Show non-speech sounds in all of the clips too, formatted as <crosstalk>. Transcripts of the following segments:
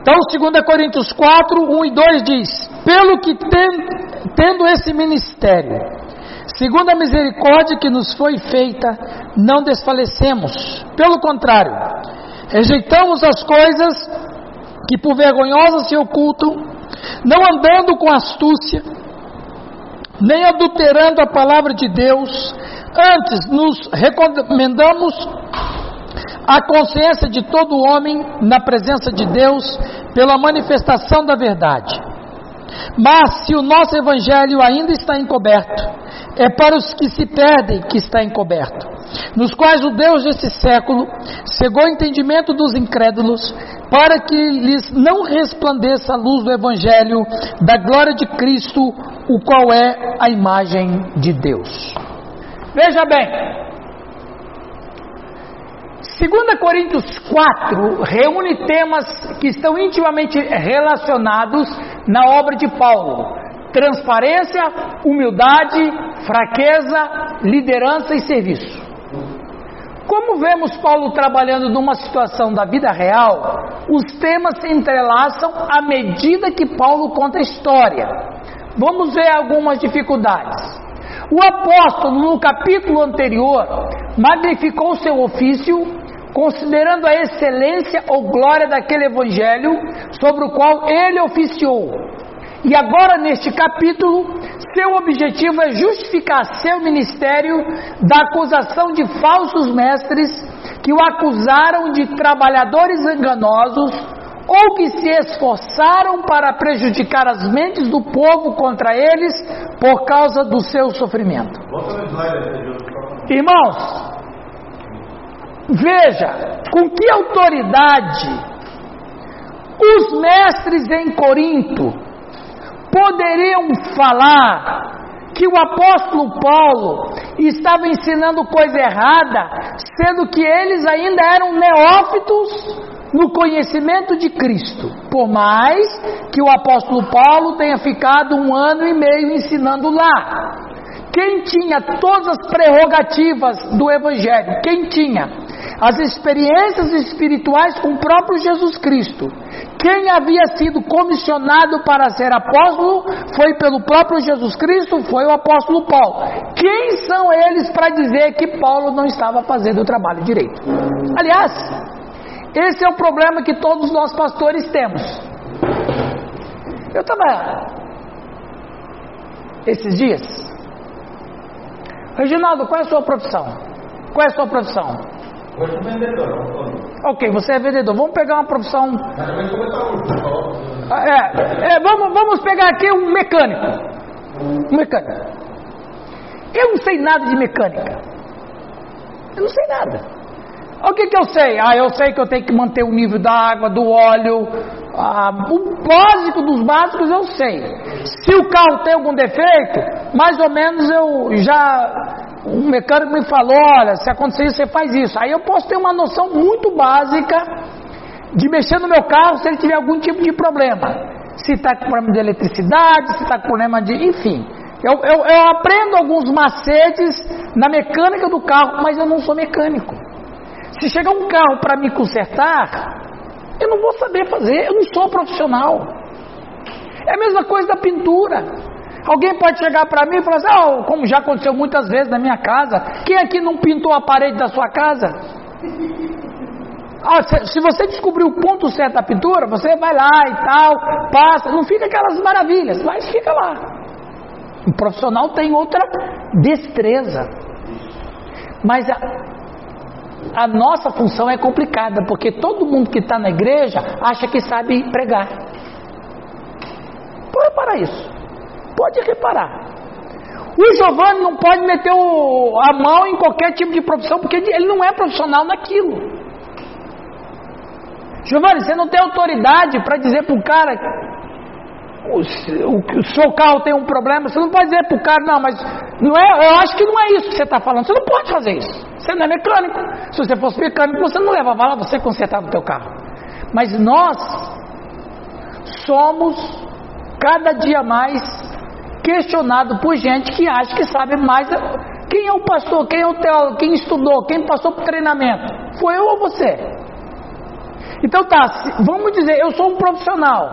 Então, 2 Coríntios 4, 1 e 2 diz: Pelo que ten, tendo esse ministério, segundo a misericórdia que nos foi feita, não desfalecemos. Pelo contrário, rejeitamos as coisas que por vergonhosas se ocultam, não andando com astúcia, nem adulterando a palavra de Deus, antes nos recomendamos a consciência de todo homem na presença de Deus pela manifestação da verdade. Mas se o nosso evangelho ainda está encoberto, é para os que se perdem que está encoberto, nos quais o Deus desse século cegou o entendimento dos incrédulos, para que lhes não resplandeça a luz do evangelho da glória de Cristo, o qual é a imagem de Deus. Veja bem, 2 Coríntios 4 reúne temas que estão intimamente relacionados na obra de Paulo: transparência, humildade, fraqueza, liderança e serviço. Como vemos Paulo trabalhando numa situação da vida real, os temas se entrelaçam à medida que Paulo conta a história. Vamos ver algumas dificuldades. O apóstolo, no capítulo anterior, magnificou seu ofício, considerando a excelência ou glória daquele evangelho sobre o qual ele oficiou. E agora, neste capítulo, seu objetivo é justificar seu ministério da acusação de falsos mestres que o acusaram de trabalhadores enganosos ou que se esforçaram para prejudicar as mentes do povo contra eles por causa do seu sofrimento. Irmãos, veja com que autoridade os mestres em Corinto poderiam falar que o apóstolo Paulo estava ensinando coisa errada, sendo que eles ainda eram neófitos no conhecimento de Cristo, por mais que o apóstolo Paulo tenha ficado um ano e meio ensinando lá. Quem tinha todas as prerrogativas do Evangelho? Quem tinha as experiências espirituais com o próprio Jesus Cristo? Quem havia sido comissionado para ser apóstolo foi pelo próprio Jesus Cristo, foi o apóstolo Paulo. Quem são eles para dizer que Paulo não estava fazendo o trabalho direito? Aliás, esse é o problema que todos nós pastores temos. Eu estava esses dias. Reginaldo, qual é a sua profissão? Qual é a sua profissão? Eu sou vendedor. Ok, você é vendedor. Vamos pegar uma profissão. É, é, vamos, vamos pegar aqui um mecânico. Um mecânico. Eu não sei nada de mecânica. Eu não sei nada. O que, que eu sei? Ah, eu sei que eu tenho que manter o nível da água, do óleo. Ah, o básico dos básicos eu sei. Se o carro tem algum defeito, mais ou menos eu já um mecânico me falou, olha, se acontecer isso, você faz isso. Aí eu posso ter uma noção muito básica de mexer no meu carro se ele tiver algum tipo de problema. Se está com problema de eletricidade, se está com problema de. enfim. Eu, eu, eu aprendo alguns macetes na mecânica do carro, mas eu não sou mecânico. Se chegar um carro para me consertar, eu não vou saber fazer, eu não sou profissional. É a mesma coisa da pintura. Alguém pode chegar para mim e falar assim, oh, como já aconteceu muitas vezes na minha casa, quem aqui não pintou a parede da sua casa? Ah, se você descobrir o ponto certo da pintura, você vai lá e tal, passa, não fica aquelas maravilhas, mas fica lá. O profissional tem outra destreza. Mas a, a nossa função é complicada, porque todo mundo que está na igreja acha que sabe pregar. Pode para isso. Pode reparar. O Giovanni não pode meter o, a mão em qualquer tipo de profissão, porque ele não é profissional naquilo. Giovanni, você não tem autoridade para dizer para o cara o, o, seu carro tem um problema, você não pode dizer para o cara, não, mas não é, eu acho que não é isso que você está falando, você não pode fazer isso. Você não é mecânico. Se você fosse mecânico, você não levava lá, você consertava o teu carro. Mas nós somos cada dia mais questionado por gente que acha que sabe mais. Quem é o pastor? Quem é o teólogo? Quem estudou? Quem passou por treinamento? Foi eu ou você? Então tá, vamos dizer, eu sou um profissional.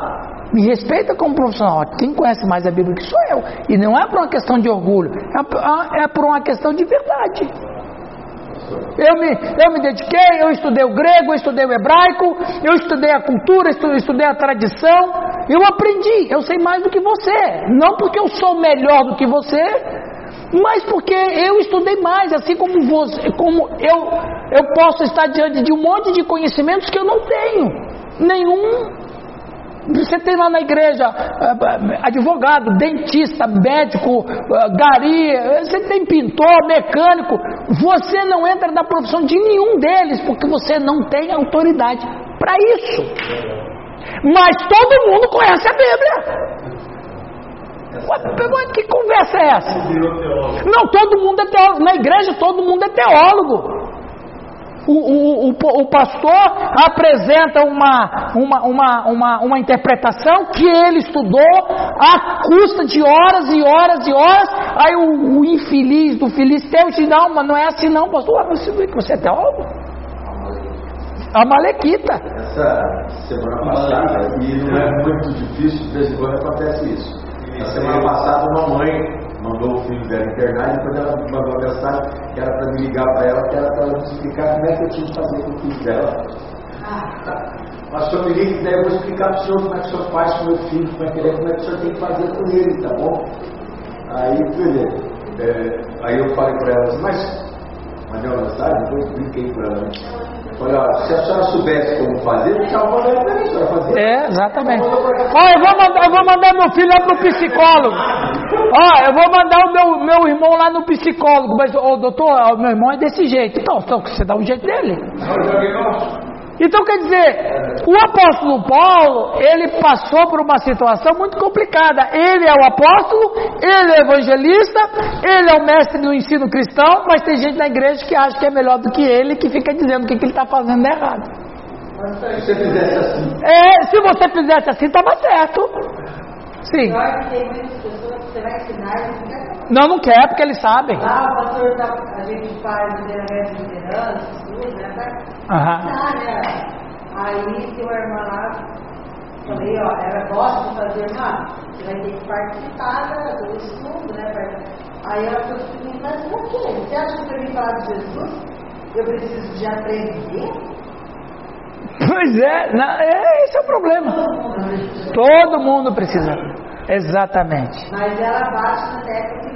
Me respeita como profissional. Quem conhece mais a Bíblia que sou eu. E não é por uma questão de orgulho, é, é por uma questão de verdade. Eu me, eu me dediquei, eu estudei o grego, eu estudei o hebraico, eu estudei a cultura, estu- estudei a tradição, eu aprendi, eu sei mais do que você. Não porque eu sou melhor do que você, mas porque eu estudei mais, assim como você, como eu, eu posso estar diante de um monte de conhecimentos que eu não tenho. Nenhum você tem lá na igreja eh, advogado, dentista, médico, eh, gari, você tem pintor, mecânico. Você não entra na profissão de nenhum deles porque você não tem autoridade para isso. Mas todo mundo conhece a Bíblia. Que conversa é essa? Não, todo mundo é teólogo. Na igreja todo mundo é teólogo. O, o, o, o pastor apresenta uma, uma, uma, uma, uma interpretação que ele estudou à custa de horas e horas e horas. Aí o, o infeliz do filisteu diz: Não, mas não é assim, não, pastor. Você é teólogo? A Malequita. Essa semana passada, e não é muito difícil, de vez em quando acontece isso. Na semana passada, uma mãe mandou o filho dela internar e depois ela me mandou uma mensagem que era para me ligar para ela, que era para ela me explicar como é que eu tinha que fazer com o filho dela. Pastor, me liga, daí eu vou explicar para o senhor como é que o senhor faz com o meu filho, como é que ele é, como é que o senhor tem que fazer com ele, tá bom? Aí, beleza. É, aí eu falei para ela assim, mas mandei uma mensagem, depois expliquei para ela. né? Ó, se a senhora soubesse como fazer, deixava mandar para mim, a senhora fazia. É, exatamente. Ó, eu vou mandar, eu vou mandar meu filho lá pro psicólogo. Ó, eu vou mandar o meu, meu irmão lá no psicólogo. Mas, ô doutor, ó, meu irmão é desse jeito. Então, então você dá um jeito dele. Então quer dizer, o apóstolo Paulo, ele passou por uma situação muito complicada. Ele é o apóstolo, ele é o evangelista, ele é o mestre do ensino cristão, mas tem gente na igreja que acha que é melhor do que ele, que fica dizendo que o que ele está fazendo é errado. Se você fizesse assim, É, se você fizesse assim, estava certo. Sim. Que que não. Não, quer, porque eles sabem. Lá o pastor, tá, a gente faz liderança de liderança, tudo, né? Aham. né? Aí tem uma irmã lá, falei, ó, ela gosta de fazer, irmã, você vai ter que participar da- do estudo, né? Aí ela falou assim, mas por quê? Você acha que para mim falar de Jesus, eu preciso de aprender? Pois é, na- é, esse é o problema. Todo mundo precisa. Exatamente. Mas ela bate na tecla que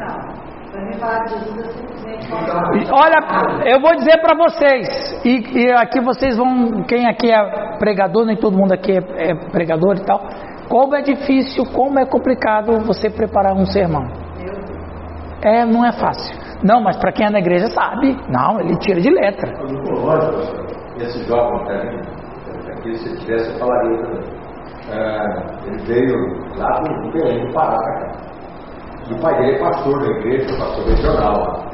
não. Para mim falar de Jesus, eu simplesmente falo. E olha, eu vou dizer para vocês, e, e aqui vocês vão, quem aqui é pregador, nem todo mundo aqui é, é pregador e tal, como é difícil, como é complicado você preparar um sermão. É, não é fácil. Não, mas para quem é na igreja sabe. Não, ele tira de letra. esse jovem também, aqui se tivesse eu falaria também. Ah, ele veio lá do Belém do Pará, cara. E o pai dele é pastor da igreja, pastor regional.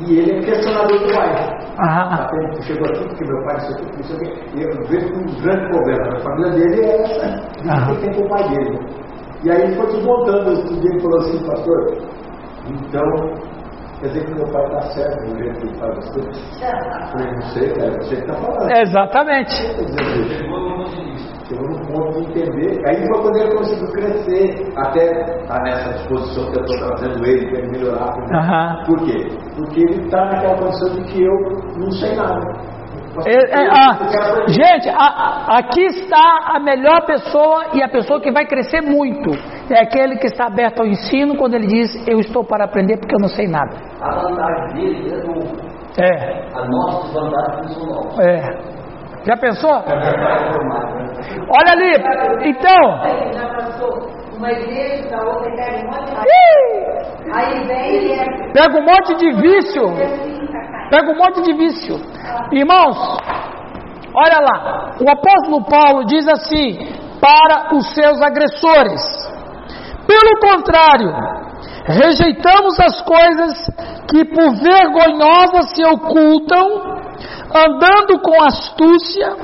E ele é questionador do pai. Ah, Até ele chegou aqui porque meu pai disse que isso aqui. E eu vejo que um dos grandes problemas da família dele é essa. Aham. Isso que tem com o pai dele. E aí ele foi desmontando o estudo dele e falou assim, pastor, então, quer dizer que meu pai está certo no jeito que ele faz as coisas? Eu falei, não sei, cara, você que está falando. exatamente. Chegou no ponto de entender. Aí foi quando ele conseguiu crescer, até estar nessa disposição que eu estou trazendo ele para ele melhorar. Aham. Por quê? Porque ele está naquela condição de que eu não sei nada. É, é, ah, gente, a- a- aqui está a melhor pessoa e a pessoa que vai crescer muito. É aquele que está aberto ao ensino quando ele diz: Eu estou para aprender porque eu não sei nada. A vantagem dele é novo. É, A nossa desvantagem são novas. é. Já pensou? Formar, né? Olha ali, então. Pega um monte de vício. Pega um monte de vício. Irmãos, olha lá. O apóstolo Paulo diz assim para os seus agressores: Pelo contrário, rejeitamos as coisas que por vergonhosas se ocultam, andando com astúcia,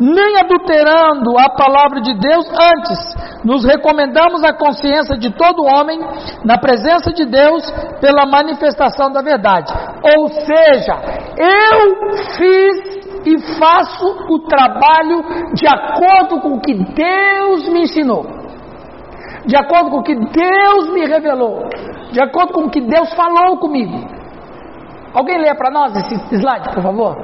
nem adulterando a palavra de Deus, antes nos recomendamos a consciência de todo homem na presença de Deus pela manifestação da verdade. Ou seja, eu fiz e faço o trabalho de acordo com o que Deus me ensinou, de acordo com o que Deus me revelou, de acordo com o que Deus falou comigo. Alguém lê para nós esse slide, por favor?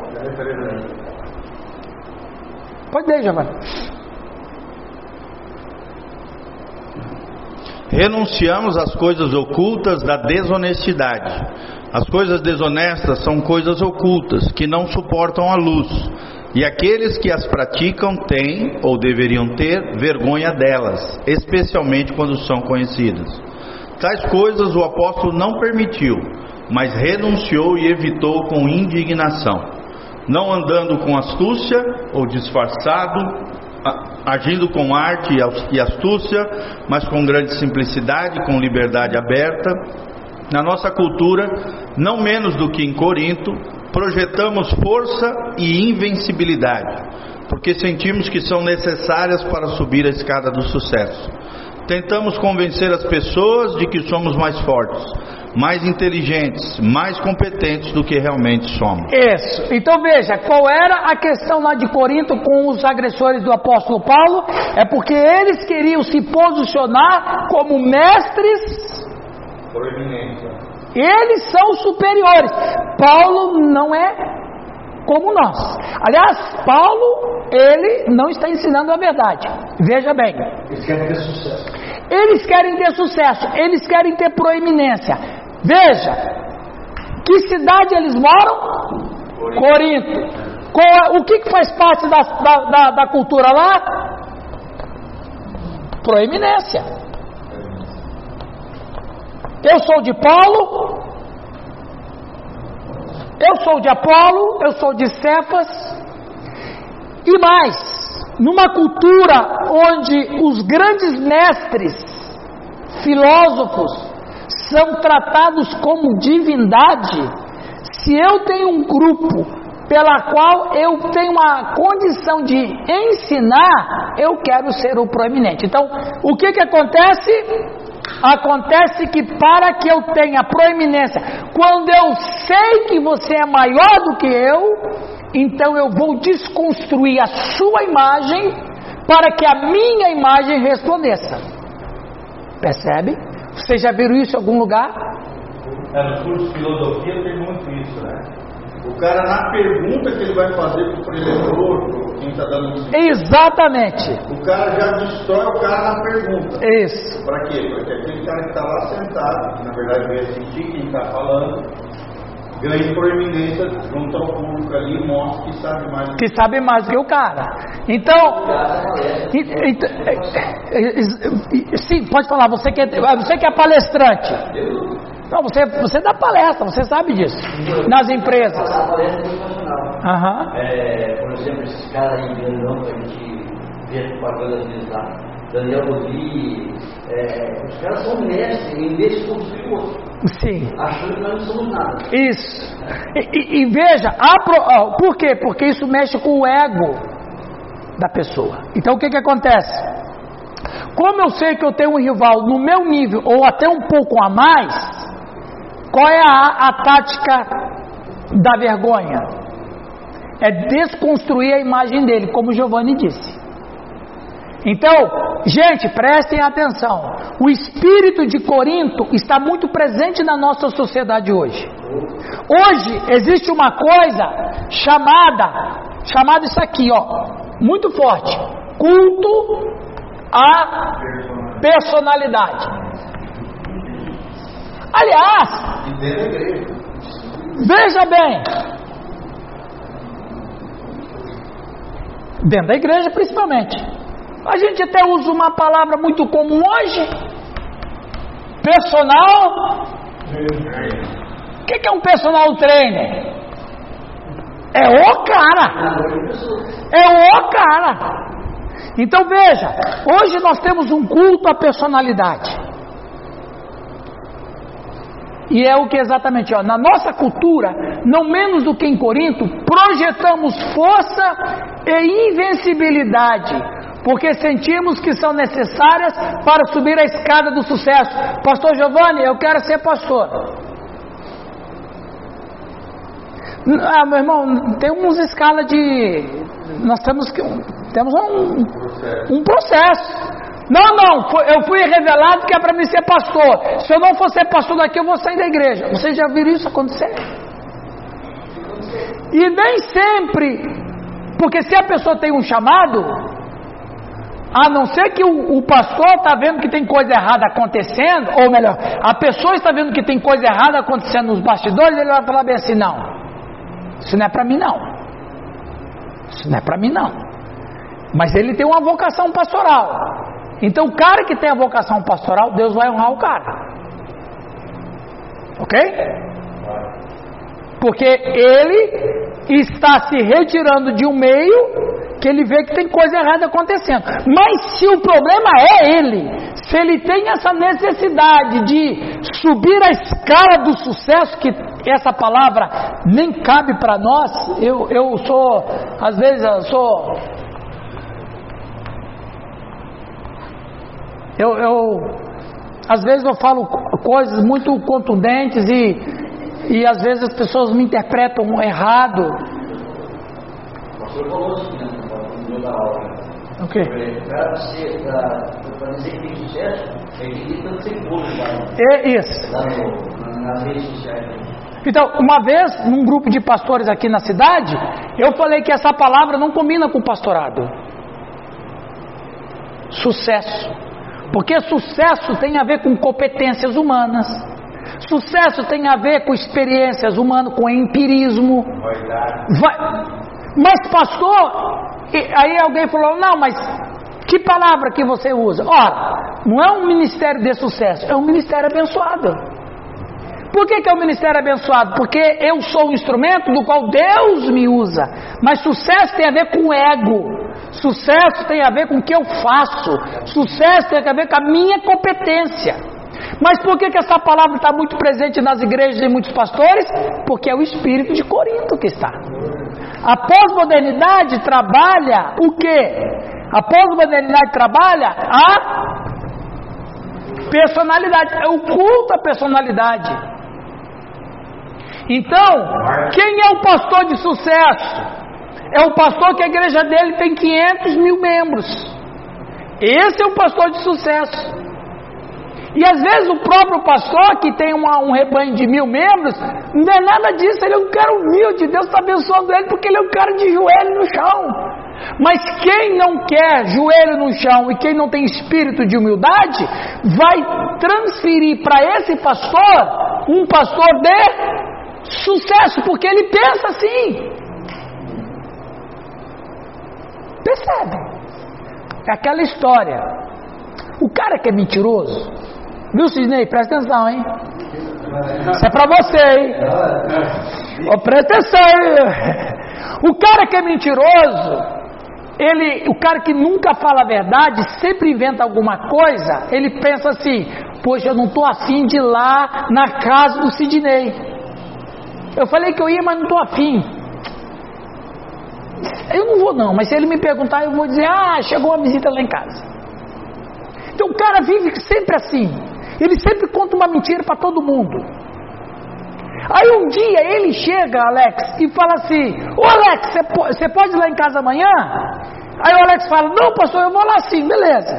Pode ler, Giovanni. Renunciamos às coisas ocultas da desonestidade. As coisas desonestas são coisas ocultas que não suportam a luz. E aqueles que as praticam têm, ou deveriam ter, vergonha delas, especialmente quando são conhecidas. Tais coisas o apóstolo não permitiu, mas renunciou e evitou com indignação, não andando com astúcia ou disfarçado, agindo com arte e astúcia, mas com grande simplicidade, com liberdade aberta. Na nossa cultura, não menos do que em Corinto, projetamos força e invencibilidade, porque sentimos que são necessárias para subir a escada do sucesso. Tentamos convencer as pessoas de que somos mais fortes, mais inteligentes, mais competentes do que realmente somos. Isso. Então veja, qual era a questão lá de Corinto com os agressores do apóstolo Paulo? É porque eles queriam se posicionar como mestres. Proeminência. Eles são superiores. Paulo não é como nós. Aliás, Paulo, ele não está ensinando a verdade. Veja bem. Eles querem ter sucesso. Eles querem ter sucesso, eles querem ter proeminência. Veja, que cidade eles moram? Corinto. Qual- o que, que faz parte da, da, da- da cultura lá? Proeminência. Eu sou de Paulo, eu sou de Apolo, eu sou de Cefas, e mais, numa cultura onde os grandes mestres, filósofos, são tratados como divindade, se eu tenho um grupo pela qual eu tenho a condição de ensinar, eu quero ser o proeminente. Então, o que que acontece? Acontece que para que eu tenha proeminência, quando eu sei que você é maior do que eu, então eu vou desconstruir a sua imagem para que a minha imagem resplandeça. Percebe? Vocês já viram isso em algum lugar? É, no curso de filosofia tem muito isso, né? O cara, na pergunta que ele vai fazer pro preletor, pro quem está dando ensino, Exatamente. o cara já destrói o cara na pergunta. Isso. Para quê? Porque aquele cara que está lá sentado, que na verdade veio assistir quem está falando, ganhe proeminência junto ao público ali e mostre que sabe mais do que Que sabe mais do que o cara. Então, e- e- e- e- sim, pode falar. Você que é, você que é palestrante. Não, você, você dá palestra, você sabe disso. Nas empresas. A palestra é por exemplo, esses caras aí grandão que a gente vê propaganda às vezes lá, Daniel Rodrigues, é, os caras são mestres em desconstruir o outro, Sim. achando que nós não somos nada. Isso. E, e- e veja, pro- ó, por quê? Porque isso mexe com o ego da pessoa. Então o que, que acontece? Como eu sei que eu tenho um rival no meu nível ou até um pouco a mais, qual é a, a tática da vergonha? É desconstruir a imagem dele, como Giovanni disse. Então, gente, prestem atenção. O espírito de Corinto está muito presente na nossa sociedade hoje. Hoje existe uma coisa chamada, chamada isso aqui, ó, muito forte, culto à personalidade. Aliás, veja bem, dentro da igreja principalmente, a gente até usa uma palavra muito comum hoje, personal. O que, que é um personal trainer? É o cara. É o cara. Então veja, hoje nós temos um culto à personalidade. E é o que exatamente, ó, na nossa cultura, não menos do que em Corinto, projetamos força e invencibilidade, porque sentimos que são necessárias para subir a escada do sucesso. Pastor Giovanni, eu quero ser pastor. Ah, meu irmão, tem uns escala de. Nós temos que. Temos um, um processo. Não, não, eu fui revelado que é para mim ser pastor. Se eu não for ser pastor daqui, eu vou sair da igreja. Vocês já viram isso acontecer? E nem sempre, porque se a pessoa tem um chamado, a não ser que o, o pastor está vendo que tem coisa errada acontecendo, ou melhor, a pessoa está vendo que tem coisa errada acontecendo nos bastidores, ele vai falar bem assim: não, isso não é para mim, não. Isso não é para mim, não. Mas ele tem uma vocação pastoral. Então, o cara que tem a vocação pastoral, Deus vai honrar o cara. Ok? Porque ele está se retirando de um meio que ele vê que tem coisa errada acontecendo. Mas se o problema é ele, se ele tem essa necessidade de subir a escala do sucesso, que essa palavra nem cabe para nós, eu, eu sou, às vezes, eu sou. Eu, eu, às vezes eu falo co- coisas muito contundentes e, e às vezes as pessoas me interpretam errado. O pastor falou assim, né? No meu da aula. O quê? Para você, para dizer que tem sucesso, é que tem tanto ser público lá, É isso. nas redes sociais. Então, uma vez, num grupo de pastores aqui na cidade, eu falei que essa palavra não combina com o pastorado. Sucesso. Porque sucesso tem a ver com competências humanas. Sucesso tem a ver com experiências humanas, com empirismo. Vai- Mas, pastor, aí alguém falou: não, mas que palavra que você usa? Ora, não é um ministério de sucesso, é um ministério abençoado. Por que, que é um ministério abençoado? Porque eu sou um instrumento do qual Deus me usa. Mas sucesso tem a ver com ego. Sucesso tem a ver com o que eu faço. Sucesso tem a ver com a minha competência. Mas por que, que essa palavra está muito presente nas igrejas e muitos pastores? Porque é o espírito de Corinto que está. A pós-modernidade trabalha o quê? A pós-modernidade trabalha a personalidade, é o culto à personalidade. Então, quem é o pastor de sucesso? É o pastor que a igreja dele tem 500 mil membros. Esse é o pastor de sucesso. E às vezes o próprio pastor, que tem uma- um rebanho de mil membros, não é nada disso, ele é um cara humilde, Deus está abençoando ele porque ele é um cara de joelho no chão. Mas quem não quer joelho no chão e quem não tem espírito de humildade, vai transferir para esse pastor um pastor de sucesso, porque ele pensa assim. Percebe? É aquela história. O cara que é mentiroso, viu Sidney? Presta atenção, hein? Isso é pra você, hein? Ó, presta atenção, hein? O cara que é mentiroso, ele, o cara que nunca fala a verdade, sempre inventa alguma coisa, ele pensa assim, poxa, eu não estou afim de ir lá na casa do Sidney. Eu falei que eu ia, mas não estou afim. Eu não vou não, mas se ele me perguntar, eu vou dizer, ah, chegou uma visita lá em casa. Então o cara vive sempre assim. Ele sempre conta uma mentira para todo mundo. Aí um dia ele chega, Alex, e fala assim: Ô Alex, você po- você pode ir lá em casa amanhã? Aí o Alex fala: Não, pastor, eu vou lá sim, beleza.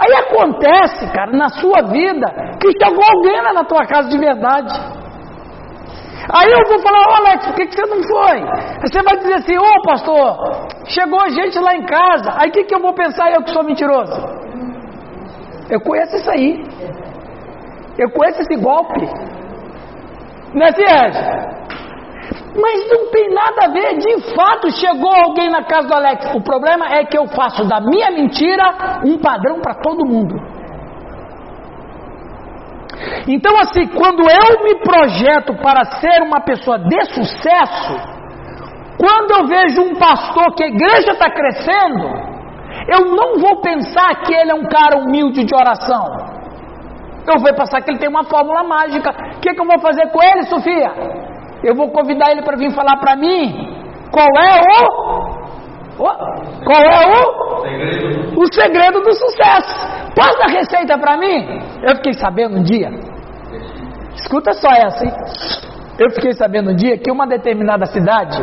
Aí acontece, cara, na sua vida, que chegou alguém lá na tua casa de verdade. Aí eu vou falar, ô Alex, por que, que você não foi? Aí você vai dizer assim, ô pastor, chegou gente lá em casa, aí o que, que eu vou pensar eu que sou mentiroso? Eu conheço isso aí. Eu conheço esse golpe. Não é Sérgio? Mas não tem nada a ver, de fato chegou alguém na casa do Alex. O problema é que eu faço da minha mentira um padrão para todo mundo. Então, assim, quando eu me projeto para ser uma pessoa de sucesso, quando eu vejo um pastor que a igreja está crescendo, eu não vou pensar que ele é um cara humilde de oração. Eu vou pensar que ele tem uma fórmula mágica. O que, que eu vou fazer com ele, Sofia? Eu vou convidar ele para vir falar para mim qual é o. o- Qual é o? O segredo do sucesso. Passa a receita para mim. Eu fiquei sabendo um dia. Escuta só essa, hein? Eu fiquei sabendo um dia que uma determinada cidade,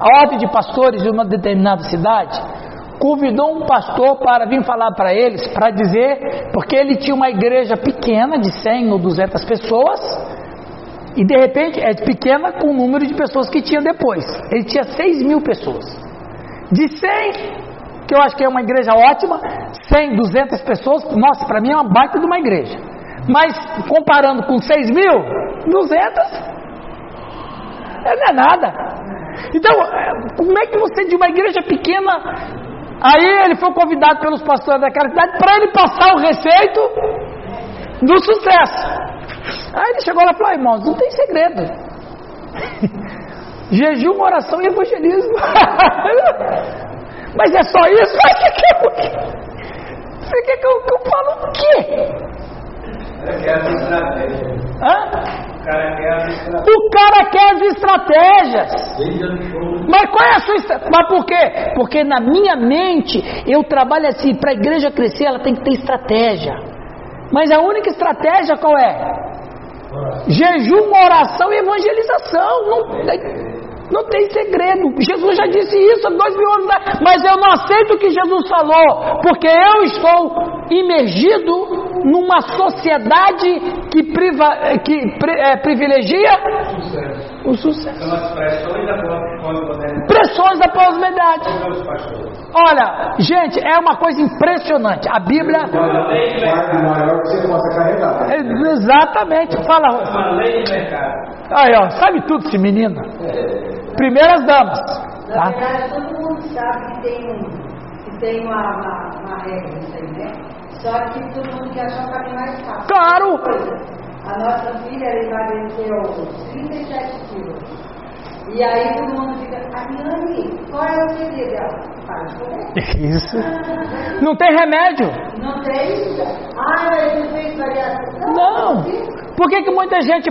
a ordem de pastores de uma determinada cidade, convidou um pastor para vir falar para eles, para dizer, porque ele tinha uma igreja pequena, de 100 ou 200 pessoas, e de repente, é pequena com o número de pessoas que tinha depois. Ele tinha 6 mil pessoas. De 100, que eu acho que é uma igreja ótima, 100, 200 pessoas, nossa, para mim é uma baita de uma igreja. Mas comparando com 6 mil, 200 é, não é nada. Então, como é que você de uma igreja pequena Aí ele foi convidado pelos pastores daquela cidade para ele passar o receito do sucesso. Aí ele chegou lá e falou: irmãos, não tem segredo. <laughs> Jejum, oração e evangelismo. <laughs> Mas é só isso? Mas você quer, você quer que eu, que eu falo o quê? É. Hã? O cara quer as estratégias. O cara quer as estratégias. Mas qual é a sua estratégia? Mas por quê? Porque na minha mente eu trabalho assim, para a igreja crescer ela tem que ter estratégia. Mas a única estratégia qual é? Jejum, oração e evangelização. Não não tem segredo. Jesus já disse isso há dois mil anos atrás. Mas eu não aceito o que Jesus falou, porque eu estou imergido numa sociedade que, priva, que pri- é, privilegia Sucesso. o sucesso. São as pressões da pós-modernidade Pressões da pastores. Olha, gente, é uma coisa impressionante. A Bíblia. O fardo maior que você possa carregar. é Exatamente. Fala. Uma lei de mercado. Aí, ó, sabe tudo esse menino. Primeiras damas. Na Tá? verdade, todo mundo sabe que tem, um, que tem uma, uma, uma regra nisso aí, né? Só que todo mundo quer achar o caminho mais fácil. Claro. A nossa filha ela emagreceu 37 quilos. E aí todo mundo fica, Ariane, qual é o segredo dela? <laughs> Isso. Não tem remédio. Não tem. Ah, variação? Não. Por que, que muita gente.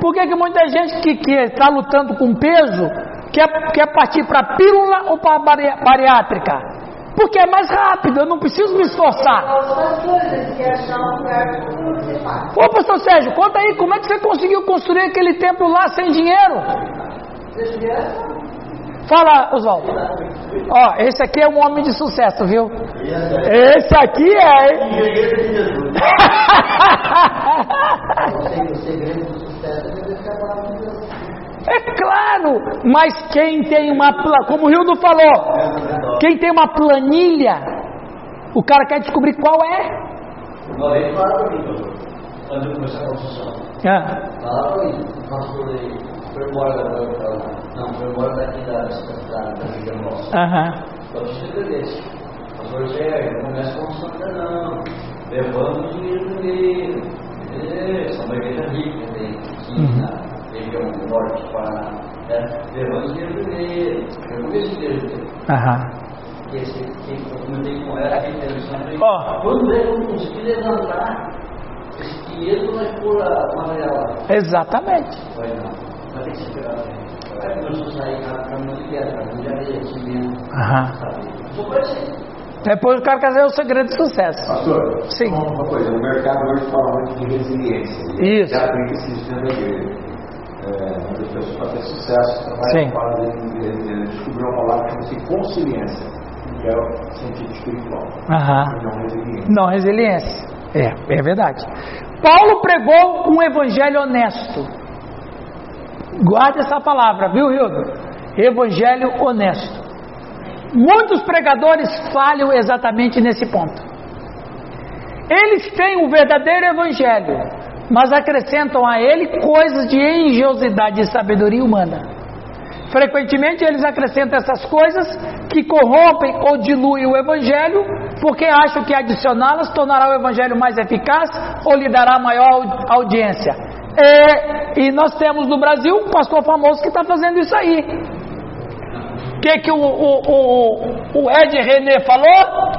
Por que, que muita gente que está lutando com peso quer, quer partir para pílula ou para bariátrica? Porque é mais rápido, eu não preciso me esforçar. Faz. Ô pastor Sérgio, conta aí, como é que você conseguiu construir aquele templo lá sem dinheiro? Eu. Fala, Oswaldo. Ó, esse aqui é um homem de sucesso, viu? Esse aqui é, hein? É. É claro, mas quem tem uma como o Rildo falou, quem tem uma planilha, o cara quer descobrir qual é. Uma vez falaram para mim, antes de começar a construção. Ah, Falaram para mim, pastor aí, foi embora da banca. Não, foi embora daqui da, da, da região nossa. Aham. Só que você desse. Pastor Sérgio, não começa a construção ainda não. Levando o dinheiro primeiro. É, São uma igreja rica, tem aqui na região norte do Paraná. Né? Levando dinheiro. Eu dinheiro. Aham. esse que eu comentei com ela, que interessante. Ó. Quando é eu conseguir levantar esse dinheiro vai pôr a lá? Exatamente. Vai não, Aham. Depois o cara quer o segredo do sucesso. Pastor, Sim. uma coisa, o mercado hoje fala muito de resiliência. Isso. Já aplica esse sistema da igreja. É, mas a pessoa para ter sucesso, trabalha Sim. com a de descobriu uma palavra que chama-se consciência, que é o sentido espiritual. Aham. Não resiliência. Não, resiliência. É, é verdade. Paulo pregou um evangelho honesto. Guarde essa palavra, viu, Hildo? Evangelho honesto. Muitos pregadores falham exatamente nesse ponto. Eles têm o verdadeiro evangelho, mas acrescentam a ele coisas de engenhosidade e sabedoria humana. Frequentemente eles acrescentam essas coisas que corrompem ou diluem o evangelho, porque acham que adicioná-las tornará o evangelho mais eficaz ou lhe dará maior au- audiência. É, e nós temos no Brasil um pastor famoso que está fazendo isso aí. O que, que o, o, o, o Ed René falou?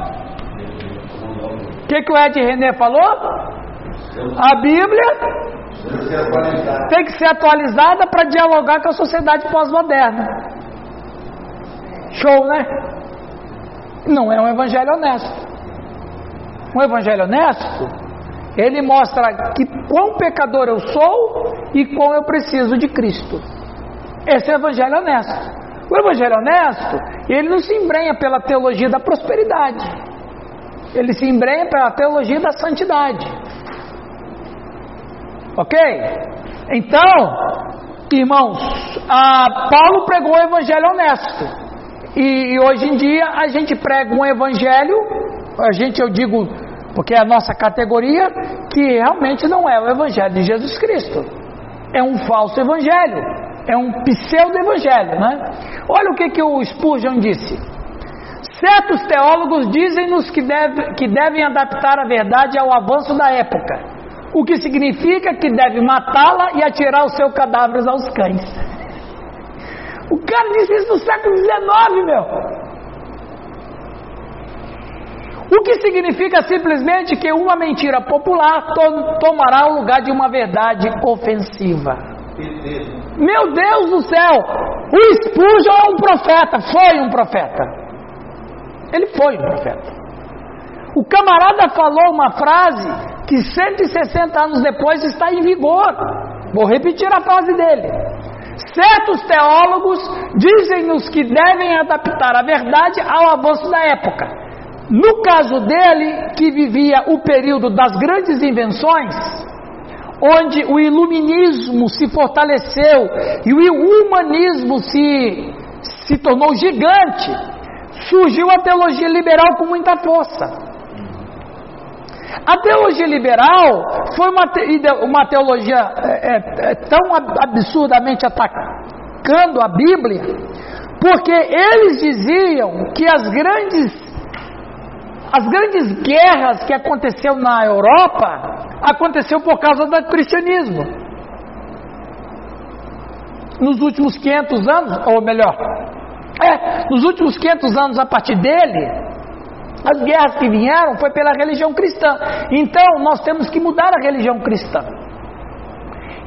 O que, que o Ed René falou? A Bíblia tem que ser atualizada para dialogar com a sociedade pós-moderna. Show, né? Não é um evangelho honesto. Um evangelho honesto Ele mostra que quão pecador eu sou e quão eu preciso de Cristo. Esse é o evangelho honesto. O evangelho honesto, ele não se embrenha pela teologia da prosperidade. Ele se embrenha pela teologia da santidade. Ok? Então, irmãos, Paulo pregou o evangelho honesto. E, e hoje em dia a gente prega um evangelho, a gente eu digo, porque é a nossa categoria, que realmente não é o evangelho de Jesus Cristo. É um falso evangelho, é um pseudo-evangelho, né? Olha o que, que o Spurgeon disse. Certos teólogos dizem-nos que, deve, que devem adaptar a verdade ao avanço da época, o que significa que deve matá-la e atirar os seus cadáveres aos cães. O cara disse isso no século XIX, meu. O que significa simplesmente que uma mentira popular to tomará o lugar de uma verdade ofensiva. Meu Deus do céu! O Spurgeon é um profeta, foi um profeta. Ele foi um profeta. O camarada falou uma frase que 160 anos depois está em vigor. Vou repetir a frase dele. Certos teólogos dizem-nos que devem adaptar a verdade ao avanço da época. No caso dele, que vivia o período das grandes invenções, onde o iluminismo se fortaleceu e o humanismo se, se tornou gigante, surgiu a teologia liberal com muita força. A teologia liberal foi uma, uma teologia é, é, é, tão absurdamente atacando a Bíblia, porque eles diziam que as grandes as grandes guerras que aconteceu na Europa aconteceu por causa do cristianismo. Nos últimos 500 anos, ou melhor, é, nos últimos 500 anos a partir dele, as guerras que vieram foi pela religião cristã. Então, nós temos que mudar a religião cristã.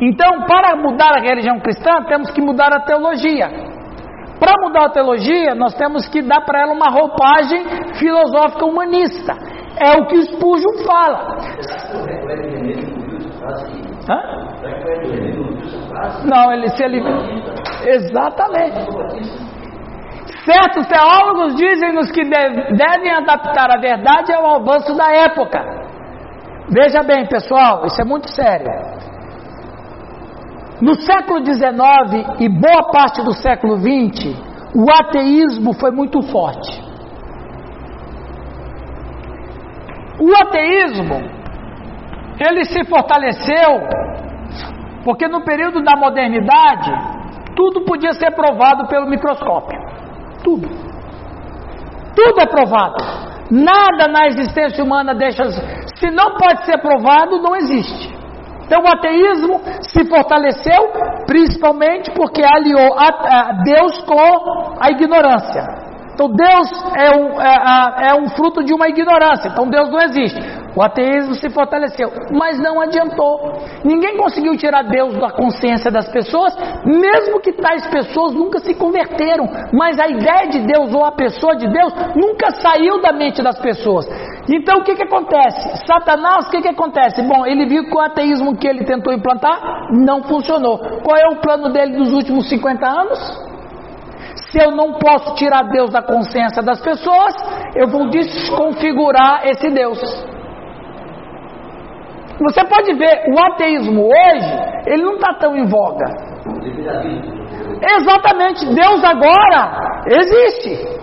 Então, para mudar a religião cristã, temos que mudar a teologia. Para mudar a teologia, nós temos que dar para ela uma roupagem filosófica humanista. É o que Spurgeon fala. Hã? Não, ele se ele exatamente. Certos teólogos dizem-nos que devem adaptar a verdade ao avanço da época. Veja bem, pessoal, isso é muito sério. No século XIX e boa parte do século XX, o ateísmo foi muito forte. O ateísmo, ele se fortaleceu porque no período da modernidade, tudo podia ser provado pelo microscópio. Tudo. Tudo é provado. Nada na existência humana deixa. Se não pode ser provado, não existe. Então o ateísmo se fortaleceu principalmente porque aliou a, a Deus com a ignorância. Então Deus é um, é, é um fruto de uma ignorância. Então Deus não existe. O ateísmo se fortaleceu, mas não adiantou. Ninguém conseguiu tirar Deus da consciência das pessoas, mesmo que tais pessoas nunca se converteram. Mas a ideia de Deus ou a pessoa de Deus nunca saiu da mente das pessoas. Então o que, que acontece? Satanás, o que, que acontece? Bom, ele viu que o ateísmo que ele tentou implantar não funcionou. Qual é o plano dele dos últimos 50 anos? Se eu não posso tirar Deus da consciência das pessoas, eu vou desconfigurar esse Deus. Você pode ver, o ateísmo hoje, ele não está tão em voga. Exatamente, Deus agora existe,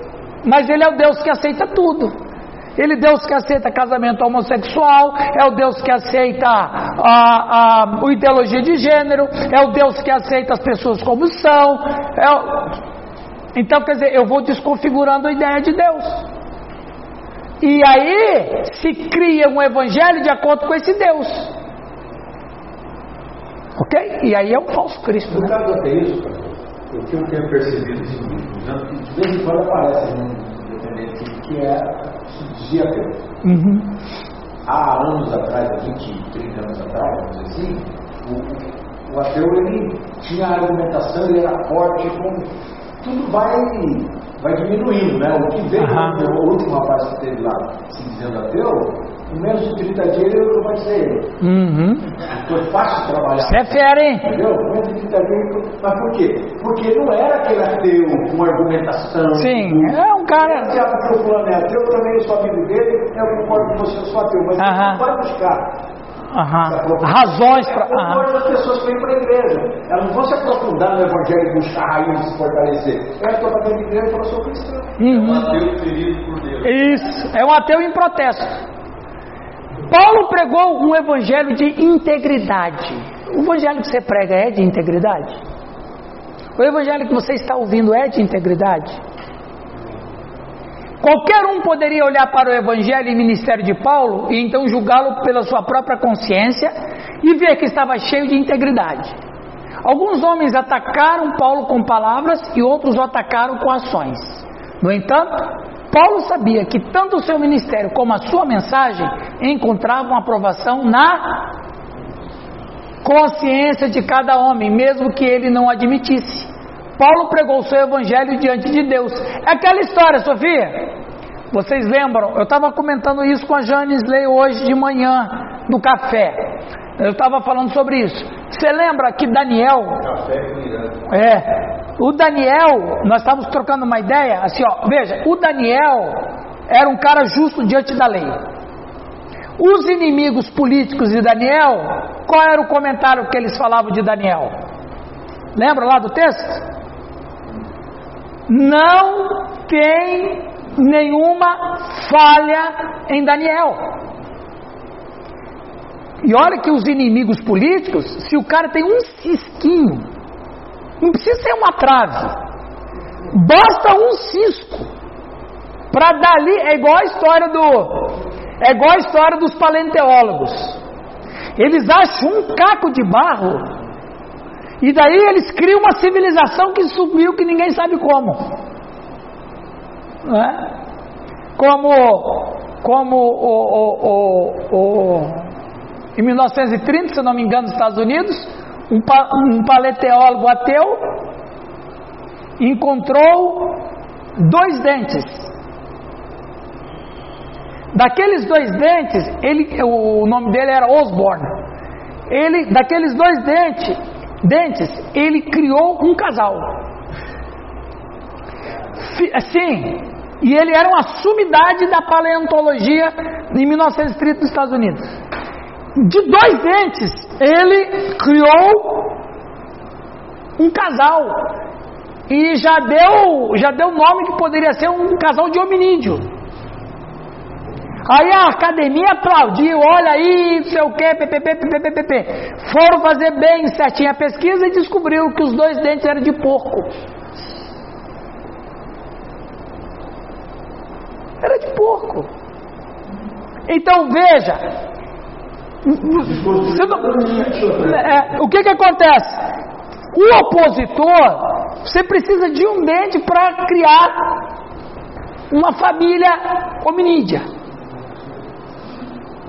mas ele é o Deus que aceita tudo. Ele é Deus que aceita casamento homossexual, é o Deus que aceita a, a, a ideologia de gênero, é o Deus que aceita as pessoas como são. É o... Então, quer dizer, eu vou desconfigurando a ideia de Deus. E aí se cria um evangelho de acordo com esse Deus. Ok? E aí é um falso Cristo. No Né? caso do ateísmo, o que eu tenho percebido é seguinte, que de vez em quando aparece um independente que é se dizia ateu. Uhum. Há anos atrás, há 20, 30 anos atrás, vamos dizer assim, o, o ateu ele tinha argumentação, ele era forte, com, tudo vai vai diminuindo, né? O que veio, Aham. o último rapaz que teve lá se dizendo ateu, em menos de 30 dias eu batizei ele. Uhum. Foi fácil trabalhar. Você é fera, hein? Entendeu? Menos de 30 dias. Mas por quê? Porque não era aquele ateu com argumentação. Sim, com- é um cara. Se a o fulano é ateu, eu também sou amigo dele, eu concordo com você, eu sou ateu. Mas Aham. não vai buscar Aham. Razões para. Hoje as pessoas que vêm para a igreja. Elas não vão se aprofundar no evangelho e buscar raiz se fortalecer. Eu estou para da igreja e falo, eu sou cristão. Uhum. Bateu ferido por Deus. Isso, é um ateu em protesto. Paulo pregou um evangelho de integridade. O evangelho que você prega é de integridade? O evangelho que você está ouvindo é de integridade? Qualquer um poderia olhar para o evangelho e ministério de Paulo e então julgá-lo pela sua própria consciência e ver que estava cheio de integridade. Alguns homens atacaram Paulo com palavras e outros o atacaram com ações. No entanto, Paulo sabia que tanto o seu ministério como a sua mensagem encontravam aprovação na consciência de cada homem, mesmo que ele não admitisse. Paulo pregou o seu evangelho diante de Deus. É aquela história, Sofia. Vocês lembram? Eu estava comentando isso com a Janis Lei hoje de manhã, no café. Eu estava falando sobre isso. Você lembra que Daniel, é, o Daniel, nós estávamos trocando uma ideia, assim, ó, veja, o Daniel era um cara justo diante da lei. Os inimigos políticos de Daniel, qual era o comentário que eles falavam de Daniel? Lembra lá do texto? Não tem nenhuma falha em Daniel. E olha que os inimigos políticos, se o cara tem um cisquinho, não precisa ser uma trave, basta um cisco para dali é igual a história do é igual a história dos paleontólogos. Eles acham um caco de barro e daí eles criam uma civilização que subiu que ninguém sabe como. Não é? Como como o, o, o, em 1930, se não me engano, nos Estados Unidos, um, um paleteólogo ateu encontrou dois dentes. Daqueles dois dentes, ele, o nome dele era Osborne. Ele, daqueles dois dentes, dentes, ele criou um casal. Sim, e ele era uma sumidade da paleontologia em 1930 nos Estados Unidos de dois dentes, ele criou um casal e já deu já deu nome que poderia ser um casal de hominídeo. Aí a academia aplaudiu, olha aí, não sei o que, ppp, ppp. Foram fazer bem certinho a pesquisa e descobriram que os dois dentes eram de porco. Era de porco. Então veja, é, o que que acontece? O opositor, você precisa de um dente para criar uma família hominídea.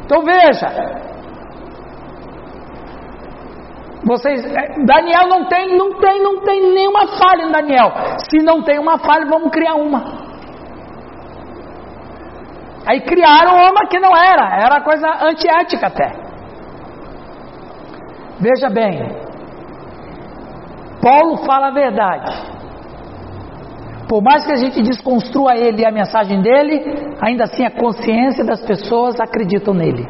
Então veja, vocês, é, Daniel não tem, não tem, não tem nenhuma falha em Daniel. Se não tem uma falha, vamos criar uma. Aí criaram uma que não era, era coisa antiética até. Veja bem, Paulo fala a verdade. Por mais que a gente desconstrua ele e a mensagem dele, ainda assim a consciência das pessoas acreditam nele.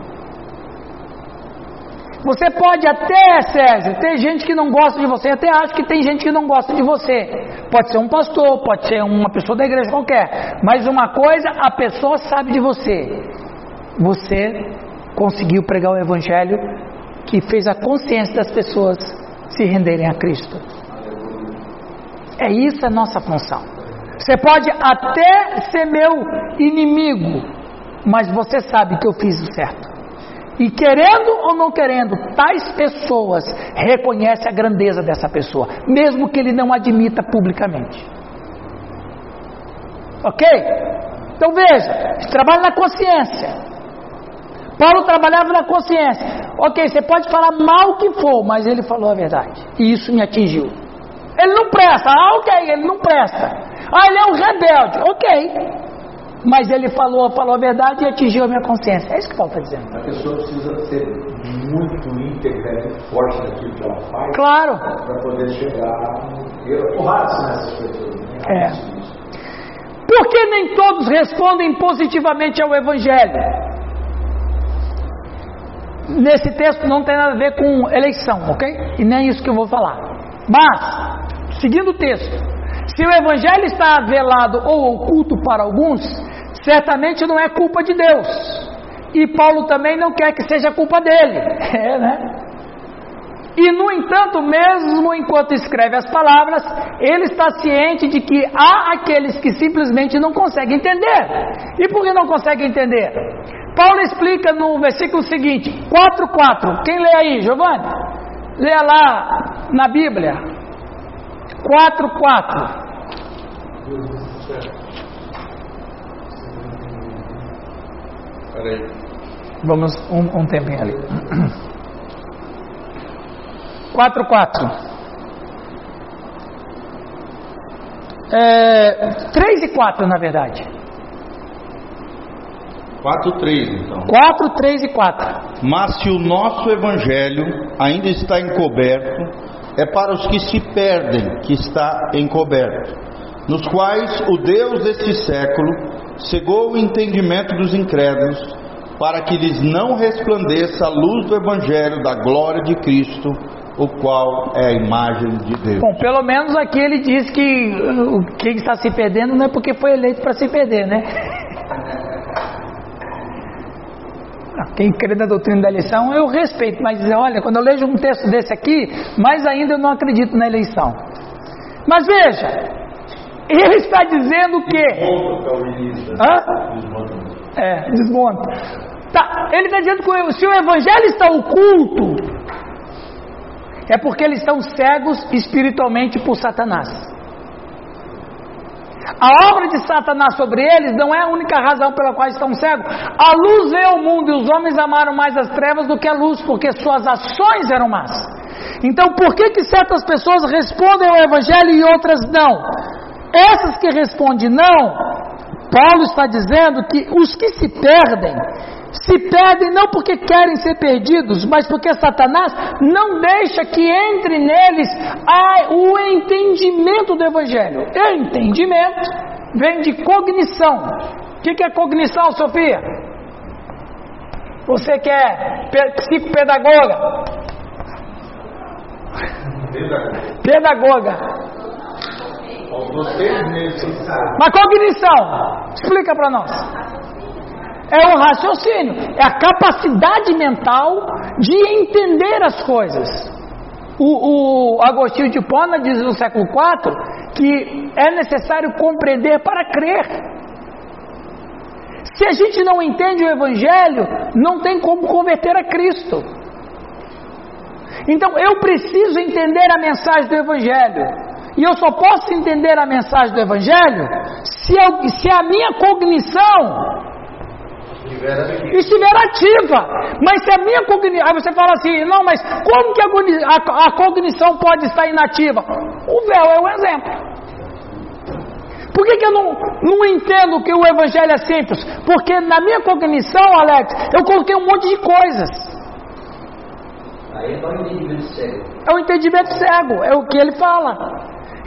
Você pode até, Sérgio, ter gente que não gosta de você, até acho que tem gente que não gosta de você. Pode ser um pastor, pode ser uma pessoa da igreja qualquer. Mas uma coisa, a pessoa sabe de você. Você conseguiu pregar o evangelho que fez a consciência das pessoas se renderem a Cristo. É isso a nossa função. Você pode até ser meu inimigo, mas você sabe que eu fiz o certo. E querendo ou não querendo, tais pessoas reconhecem a grandeza dessa pessoa, mesmo que ele não admita publicamente. Ok? Então veja, trabalha na consciência. Paulo trabalhava na consciência. Ok, você pode falar mal o que for, mas ele falou a verdade. E isso me atingiu. Ele não presta, ah, ok, ele não presta. Ah, ele é um rebelde. Ok. Mas ele falou, falou a verdade e atingiu a minha consciência. É isso que Paulo está dizendo. A pessoa precisa ser muito íntegra e forte naquilo que ela faz Claro. para poder chegar. Tô raço nessas pessoas. Né? É. Por que nem todos respondem positivamente ao Evangelho? Nesse texto não tem nada a ver com eleição, ok? E nem isso que eu vou falar. Mas, seguindo o texto, se o Evangelho está velado ou oculto para alguns, certamente não é culpa de Deus. E Paulo também não quer que seja culpa dele. <laughs> É, né? E, no entanto, mesmo enquanto escreve as palavras, ele está ciente de que há aqueles que simplesmente não conseguem entender. E por que não conseguem entender? Paulo explica no versículo seguinte, 4.4. Quem lê aí, Giovanni? Leia lá na Bíblia. 4.4. Peraí. Vamos um, um tempinho ali. 4, 4. É, 3 e 4, na verdade. 4.3 então. 4, 3 e 4. Mas se o nosso evangelho ainda está encoberto, é para os que se perdem que está encoberto, nos quais o Deus deste século cegou o entendimento dos incrédulos, para que lhes não resplandeça a luz do evangelho da glória de Cristo, o qual é a imagem de Deus. Bom, pelo menos aqui ele diz que uh, quem está se perdendo não é porque foi eleito para se perder, né? <laughs> Quem crê na doutrina da eleição, eu respeito, mas olha, quando eu leio um texto desse aqui, mais ainda eu não acredito na eleição. Mas veja, ele está dizendo que. Hã? É, desmonta. Tá, ele está dizendo que se o evangelho está oculto, é porque eles estão cegos espiritualmente por Satanás. A obra de Satanás sobre eles não é a única razão pela qual estão cegos. A luz veio ao mundo e os homens amaram mais as trevas do que a luz, porque suas ações eram más. Então, por que, que certas pessoas respondem ao Evangelho e outras não? Essas que respondem não, Paulo está dizendo que os que se perdem, se perdem não porque querem ser perdidos, mas porque Satanás não deixa que entre neles a- o entendimento do Evangelho. Entendimento vem de cognição. O que, que é cognição, Sofia? Você que é pe- psicopedagoga, pedagoga, mas cognição, explica para nós. É um raciocínio, é a capacidade mental de entender as coisas. O, o Agostinho de Pona diz no século IV que é necessário compreender para crer. Se a gente não entende o Evangelho, não tem como converter a Cristo. Então eu preciso entender a mensagem do Evangelho. E eu só posso entender a mensagem do Evangelho se, eu- se a minha cognição estiver ativa. Mas se a minha cognição. Aí você fala assim: não, mas como que a, cogni- a- a cognição pode estar inativa? O véu é o exemplo. Por que, que eu não, não entendo que o Evangelho é simples? Porque na minha cognição, Alex, eu coloquei um monte de coisas. Aí é o entendimento cego. É o entendimento cego, é o que ele fala.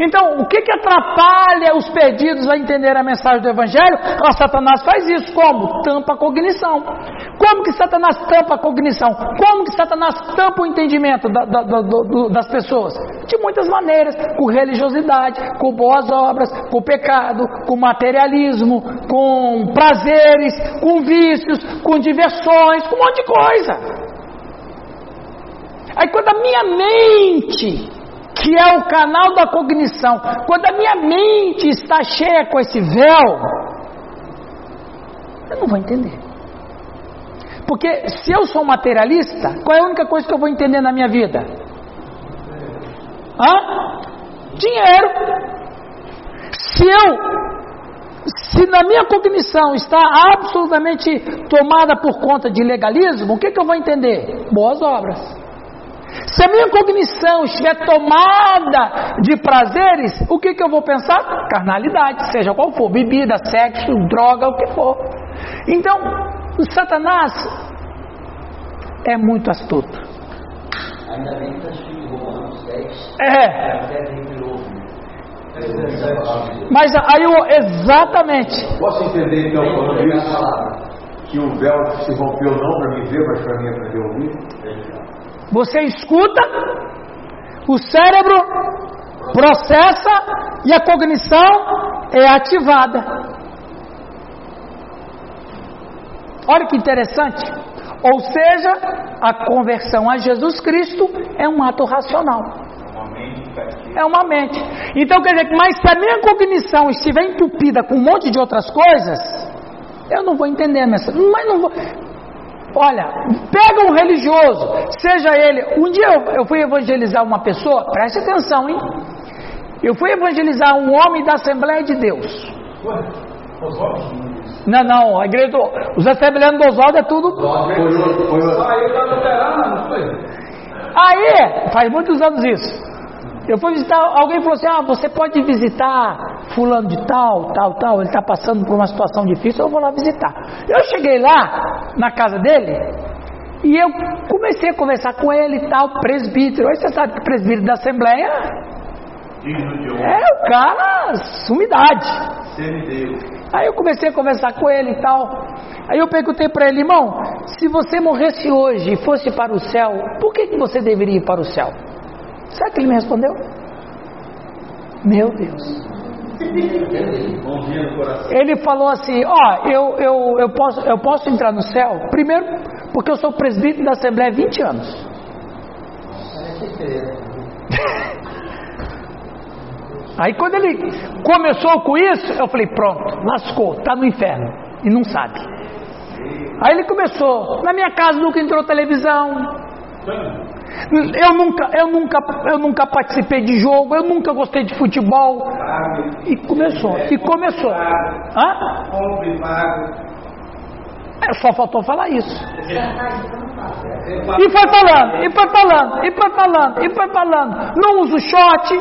Então, o que, que atrapalha os perdidos a entender a mensagem do Evangelho? Ah, Satanás faz isso como? Tampa a cognição. Como que Satanás tampa a cognição? Como que Satanás tampa o entendimento da- da- da- das pessoas? De muitas maneiras, com religiosidade, com boas obras, com pecado, com materialismo, com prazeres, com vícios, com diversões, com um monte de coisa. Aí quando a minha mente, que é o canal da cognição, quando a minha mente está cheia com esse véu, eu não vou entender. Porque se eu sou materialista, qual é a única coisa que eu vou entender na minha vida? Hã? Dinheiro. Se eu, se na minha cognição está absolutamente tomada por conta de legalismo, o que, que eu vou entender? Boas obras. Se a minha cognição estiver tomada de prazeres, o que, que eu vou pensar? Carnalidade, seja qual for, bebida, sexo, droga, o que for. Então, o Satanás é muito astuto. Ainda bem que está escrito Romanos 10. É, Até revelou. mas aí eu, exatamente. Posso entender então quando palavra. que o véu se rompeu não para me ver, mas para mim aprender a ouvir? Você escuta, o cérebro processa e a cognição é ativada. Olha que interessante. Ou seja, a conversão a Jesus Cristo é um ato racional. É uma mente. Então quer dizer que, mas se a minha cognição estiver entupida com um monte de outras coisas, eu não vou entender a mensagem. Mas não vou. Olha, pega um religioso, seja ele. Um dia eu, eu fui evangelizar uma pessoa, preste atenção, hein? Eu fui evangelizar um homem da Assembleia de Deus. Não, não, a igreja do, os assembleanos do Oswaldo é tudo. Foi? Aí, faz muitos anos isso. Eu fui visitar, alguém falou assim: Ah, você pode visitar fulano de tal, tal, tal, ele está passando por uma situação difícil, eu vou lá visitar. Eu cheguei lá, na casa dele, e eu comecei a conversar com ele e tal, presbítero. Aí você sabe que presbítero da Assembleia é o cara, sumidade. Aí eu comecei a conversar com ele e tal. Aí eu perguntei para ele, irmão, se você morresse hoje e fosse para o céu, por que, que você deveria ir para o céu? Sabe que ele me respondeu? Meu Deus. Ele falou assim: Ó, eu, eu, eu, posso, eu posso entrar no céu? Primeiro, porque eu sou presbítero da Assembleia há 20 anos. <laughs> Aí quando ele começou com isso, eu falei: Pronto, lascou, tá no inferno e não sabe. Aí ele começou: Na minha casa nunca entrou televisão. Eu nunca, eu nunca, eu nunca participei de jogo, eu nunca gostei de futebol. E começou, e começou. Hã? É, só faltou falar isso. E foi falando, e foi falando, e foi falando, e foi falando. Não uso shot.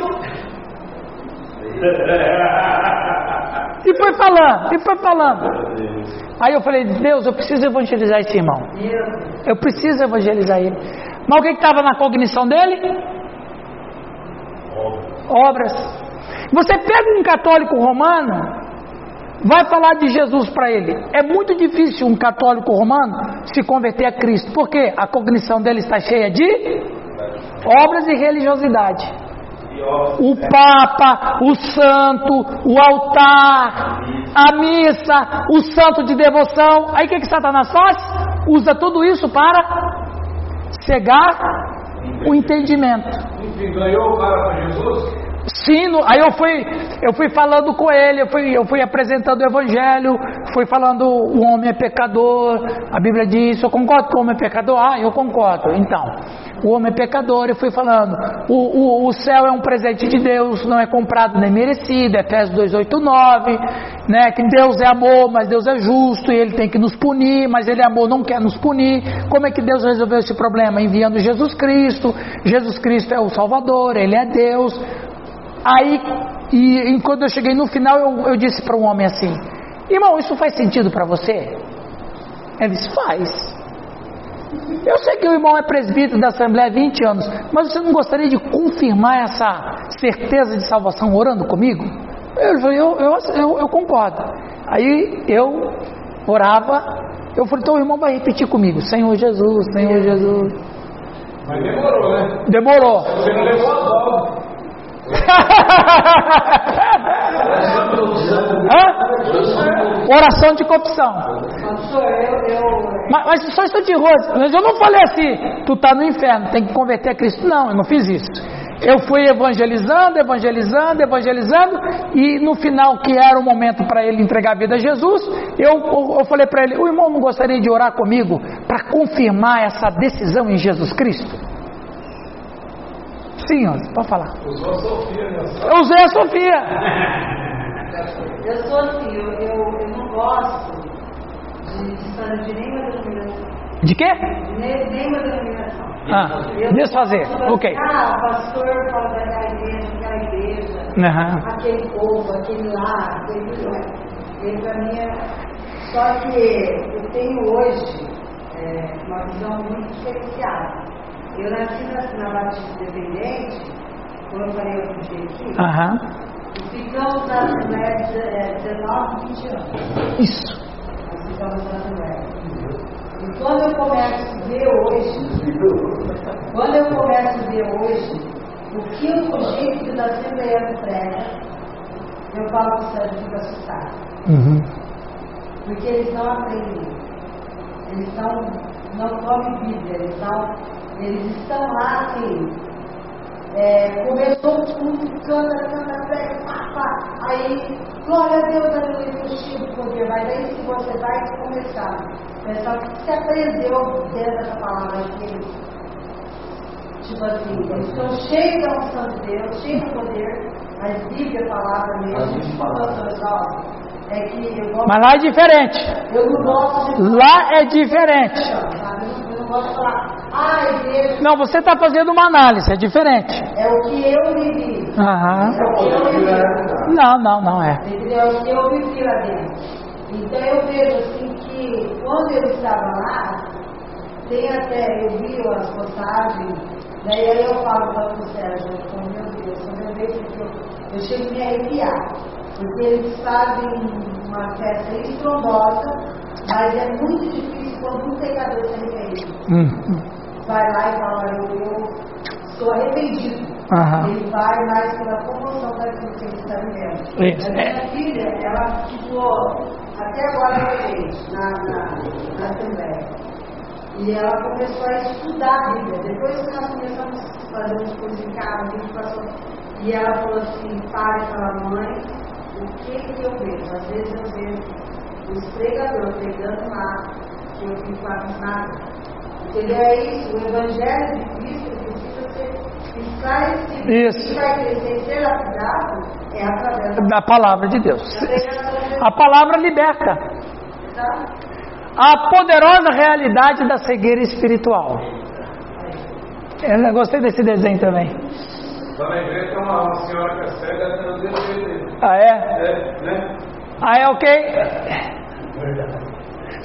<laughs> E foi falando, e foi falando. Aí eu falei, Deus, eu preciso evangelizar esse irmão. Eu preciso evangelizar ele. Mas o que estava na cognição dele? Obras. Você pega um católico romano, vai falar de Jesus para ele. É muito difícil um católico romano se converter a Cristo, porque a cognição dele está cheia de obras e religiosidade. O Papa, o Santo, o altar, a missa, o santo de devoção. Aí o que, que Satanás faz? Usa tudo isso para cegar o entendimento. Enfim, ganhou o cara para Jesus? Sim, no- aí eu fui, eu fui falando com ele, eu fui, eu fui apresentando o evangelho, fui falando o homem é pecador, a Bíblia diz, eu concordo que o homem é pecador? Ah, eu concordo. Então, o homem é pecador, eu fui falando, o, o, o céu é um presente de Deus, não é comprado nem merecido, Efésios 2, 8, 9, né, que Deus é amor, mas Deus é justo, e Ele tem que nos punir, mas Ele é amor, não quer nos punir. Como é que Deus resolveu esse problema? Enviando Jesus Cristo, Jesus Cristo é o Salvador, Ele é Deus, Aí, e, e quando eu cheguei no final, eu, eu disse para um homem assim: Irmão, isso faz sentido para você? Ele disse: Faz. Eu sei que o irmão é presbítero da Assembleia há 20 anos, mas você não gostaria de confirmar essa certeza de salvação orando comigo? Eu falei: Eu, eu, eu, eu concordo. Aí eu orava, eu falei: Então o irmão vai repetir comigo: Senhor Jesus, Senhor Jesus. Mas demorou, né? Demorou. Você não levou a bola. Hã? Oração de eu. Mas, mas só estou de rosto. Mas eu não falei assim, tu está no inferno, tem que converter a Cristo. Não, eu não fiz isso. Eu fui evangelizando, evangelizando, evangelizando, e no final, que era o momento para ele entregar a vida a Jesus, eu, eu, eu falei para ele: o irmão não gostaria de orar comigo para confirmar essa decisão em Jesus Cristo? Sim, ó, pode falar. Usou a Sofia, né? Eu usei a Sofia. Eu sou assim, eu, eu, eu não gosto de, de, de nenhuma denominação. De quê? De ne- nenhuma denominação. Ah, Eu desfazer, posso ok. Ah, o pastor fala daquela igreja, aquela igreja, Aham. aquele povo, aquele lá, aquele lá. Ele pra mim é. Só que eu tenho hoje é, uma visão muito diferenciada. Eu nasci na, na Batista Independente, como eu falei outro dia aqui, Aham. e ficamos na Assembleia de- é, 19, 20 anos. Isso. Nós ficamos na Assembleia. E quando eu começo a ver hoje, quando eu começo a ver hoje, o que o jeito da Assembleia prega, eu falo que o Sérgio fica assustado. Uhum. Porque eles não aprendem. Eles não, não comem Bíblia, eles, não, eles estão lá assim. É, começou o culto, canta, canta, prega, pá, pá. Aí, glória a Deus, aleluia, o cheio de poder. Mas aí se você vai começar, pensar o que você aprendeu dentro dessa palavra aqui. Tipo assim, eles estão cheios da unção de Deus, cheios do poder, mas Bíblia, a palavra mesmo, a gente falou ó, é que eu gosto Mas lá é diferente. eu não gosto de Lá é diferente. Falar, ah, igreja Não, você está fazendo uma análise, é diferente. é o que eu vivi. Aham. É. Não, não, não é. Entendeu? É o que eu vivi lá dentro. Então eu vejo assim que quando eu estava lá, tem até, eu vi as postagens, daí aí eu falo para o Sérgio, eu falo, meu Deus, quando eu vejo que eu, eu chego a me arrepiar. Porque eles fazem uma festa estrondosa, mas é muito difícil quando um pecador se arrepende. Hum. vai lá e fala, eu, sou arrependido. Ele vai mais pela comoção daquilo que ele está vivendo. A minha filha, ela ficou até agora na, na, na Assembleia. E ela começou a estudar a Bíblia. Depois que nós começamos a fazer uns cursos em casa, a gente passou. E ela falou assim, e fala, mãe, o que que eu vejo? Às vezes eu vejo os pregadores pregando lá, que eu fico abismada. Entendeu? É isso, o Evangelho de Cristo precisa ser esclarecido. Isso. O que vai crescer e ser lapidado é através da Da palavra de Deus. A palavra liberta. tá? A poderosa realidade da cegueira espiritual. Eu gostei desse desenho também. Lá na igreja tem uma, uma senhora que é cega, ela tem dele. Ah, é? É, né? Ah, é ok?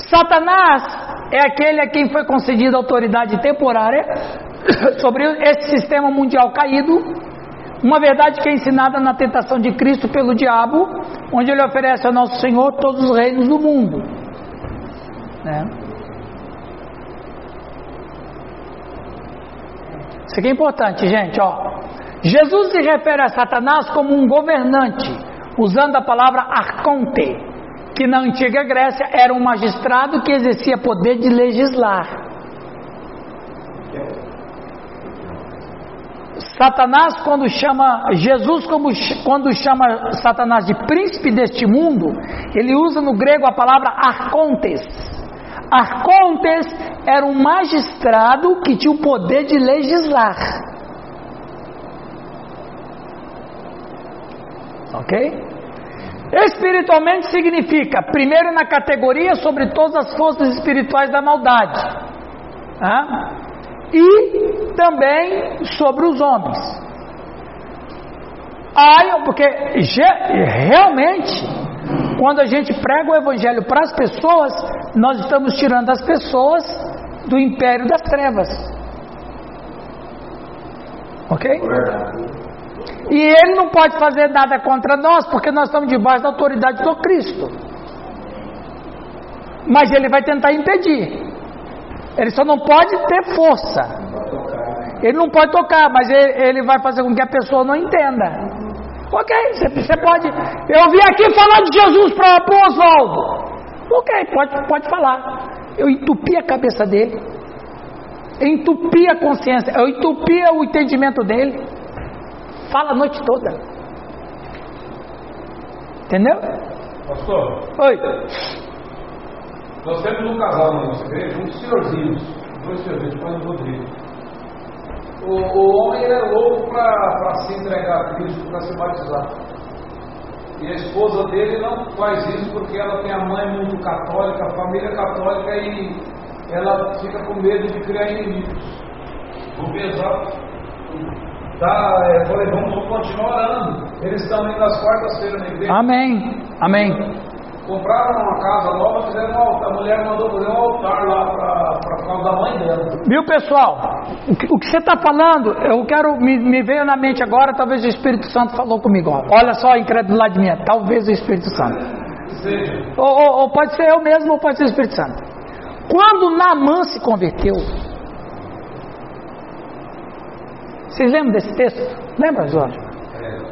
Satanás é aquele a quem foi concedida autoridade temporária <coughs> sobre esse sistema mundial caído, uma verdade que é ensinada na tentação de Cristo pelo diabo, onde ele oferece ao nosso Senhor todos os reinos do mundo. Né? Isso aqui é importante, gente. Ó. Jesus se refere a Satanás como um governante, usando a palavra arconte, que na antiga Grécia era um magistrado que exercia poder de legislar. Satanás, quando chama Jesus, como, quando chama Satanás de príncipe deste mundo, ele usa no grego a palavra arcontes. Arcontes era um magistrado que tinha o poder de legislar. Ok? Espiritualmente significa, primeiro na categoria sobre todas as forças espirituais da maldade. E também sobre os homens. Aí, porque realmente, quando a gente prega o evangelho para as pessoas, nós estamos tirando as pessoas do império das trevas. Ok? E ele não pode fazer nada contra nós, porque nós estamos debaixo da autoridade do Cristo. Mas ele vai tentar impedir. Ele só não pode ter força. Ele não pode tocar, mas ele, ele vai fazer com que a pessoa não entenda. Ok, você, você pode. Eu vim aqui falar de Jesus para o Oswaldo. Ok, pode, pode falar. Eu entupi a cabeça dele. Eu entupi a consciência. Eu entupi o entendimento dele. Fala a noite toda. Entendeu? Pastor, Oi. nós temos um casal na nossa igreja, um senhorzinhos, dois senhorzinhos, pai do Rodrigo. O, o homem é louco para se entregar a Cristo, para se batizar. E a esposa dele não faz isso porque ela tem a mãe muito católica, a família católica, e ela fica com medo de criar inimigos. Vou pensar. Tá, é, falei, vamos, continuar orando. Eles estão indo às quartas-feiras na igreja. Amém. Amém. Compraram uma casa nova, fizeram um altar. A mulher mandou fazer um altar lá para por causa da mãe dela. Viu, pessoal? O que, o que você está falando, eu quero, me, me veio na mente agora, talvez o Espírito Santo falou comigo. Ó. Olha só a incredulidade minha, talvez o Espírito Santo. Ou, ou- ou pode ser eu mesmo, ou pode ser o Espírito Santo. Quando Naamã se converteu, vocês lembram desse texto? Lembra, Jorge?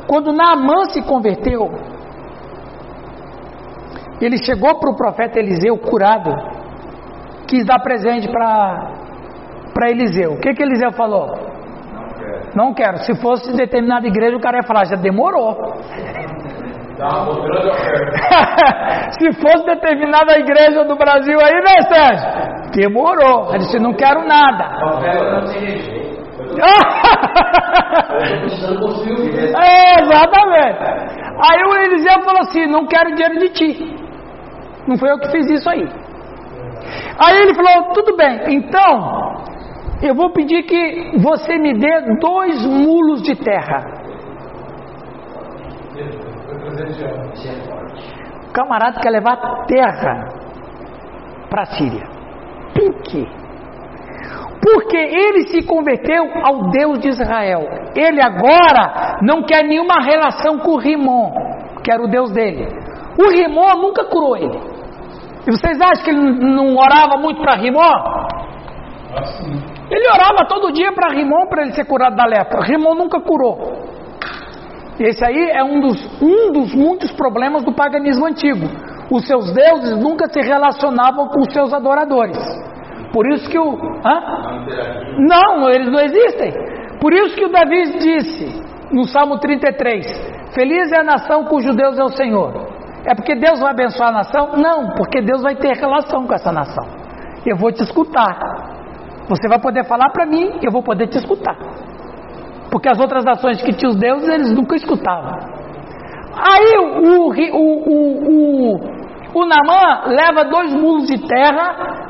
Quando Naamã se converteu, ele chegou para o profeta Eliseu curado, quis dar presente para Eliseu. O que, que Eliseu falou? Não quero. Se fosse determinada igreja, o cara ia falar, já demorou. oferta. <laughs> Se fosse determinada igreja do Brasil aí, né, Sérgio? Demorou. Ele disse, não quero nada. <laughs> É, exatamente. Aí o Eliseu falou assim: Não quero dinheiro de ti. Não foi eu que fiz isso aí. Aí ele falou: Tudo bem, então eu vou pedir que você me dê dois mulos de terra. É. O camarada quer levar terra para a Síria. Por quê? Porque ele se converteu ao Deus de Israel. Ele agora não quer nenhuma relação com o Rimon, que era o Deus dele. O Rimon nunca curou ele. E vocês acham que ele não orava muito para Rimon? Assim. Ele orava todo dia para Rimon para ele ser curado da lepra. Rimon nunca curou. Esse aí é um dos, um dos muitos problemas do paganismo antigo. Os seus deuses nunca se relacionavam com os seus adoradores. Por isso que o. Hã? Não, eles não existem. Por isso que o Davi disse no Salmo 33: Feliz é a nação cujo Deus é o Senhor. É porque Deus vai abençoar a nação? Não, porque Deus vai ter relação com essa nação. Eu vou te escutar. Você vai poder falar para mim, eu vou poder te escutar. Porque as outras nações que tinham os deuses, eles nunca escutavam. Aí o, o, o, o, o Namã leva dois mulos de terra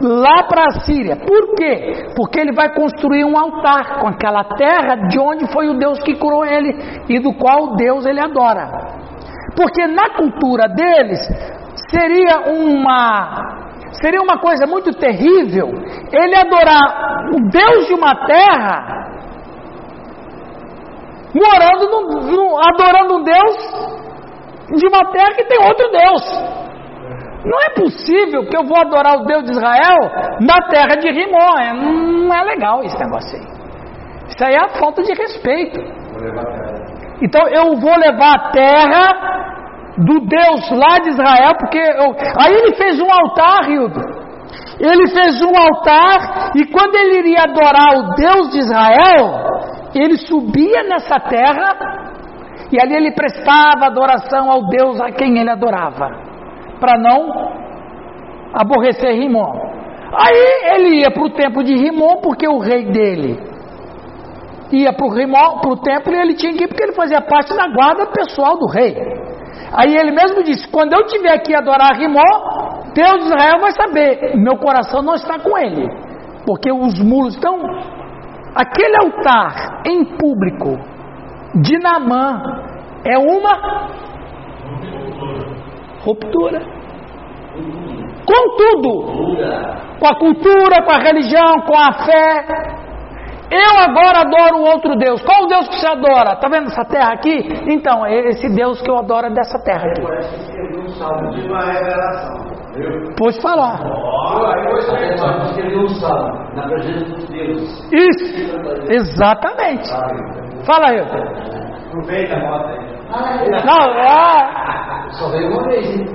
lá para a Síria. Por quê? Porque ele vai construir um altar com aquela terra de onde foi o Deus que curou ele e do qual Deus ele adora. Porque na cultura deles seria uma seria uma coisa muito terrível ele adorar o Deus de uma terra morando no, no, adorando um Deus de uma terra que tem outro Deus. Não é possível que eu vou adorar o Deus de Israel na terra de Rimó. É, não é legal esse negócio aí. Isso aí é a falta de respeito. Então eu vou levar a terra do Deus lá de Israel, porque eu... aí ele fez um altar, Hildo. Ele fez um altar e quando ele iria adorar o Deus de Israel, ele subia nessa terra e ali ele prestava adoração ao Deus a quem ele adorava, para não aborrecer Rimon. Aí ele ia para o templo de Rimon, porque o rei dele ia para o templo e ele tinha que ir porque ele fazia parte da guarda pessoal do rei. Aí ele mesmo disse: quando eu tiver aqui adorar Rimó, Deus de Israel vai saber, meu coração não está com ele, porque os muros estão. Aquele altar em público de Namã é uma ruptura. Com tudo, com a cultura, com a religião, com a fé. Eu agora adoro outro Deus. Qual o Deus que você adora? Tá vendo essa terra aqui? Então, é esse Deus que eu adoro é dessa terra aqui. Pode falar. Isso. Exatamente. Fala aí. Aproveita a moto aí. Não, é. Só veio uma vez, hein?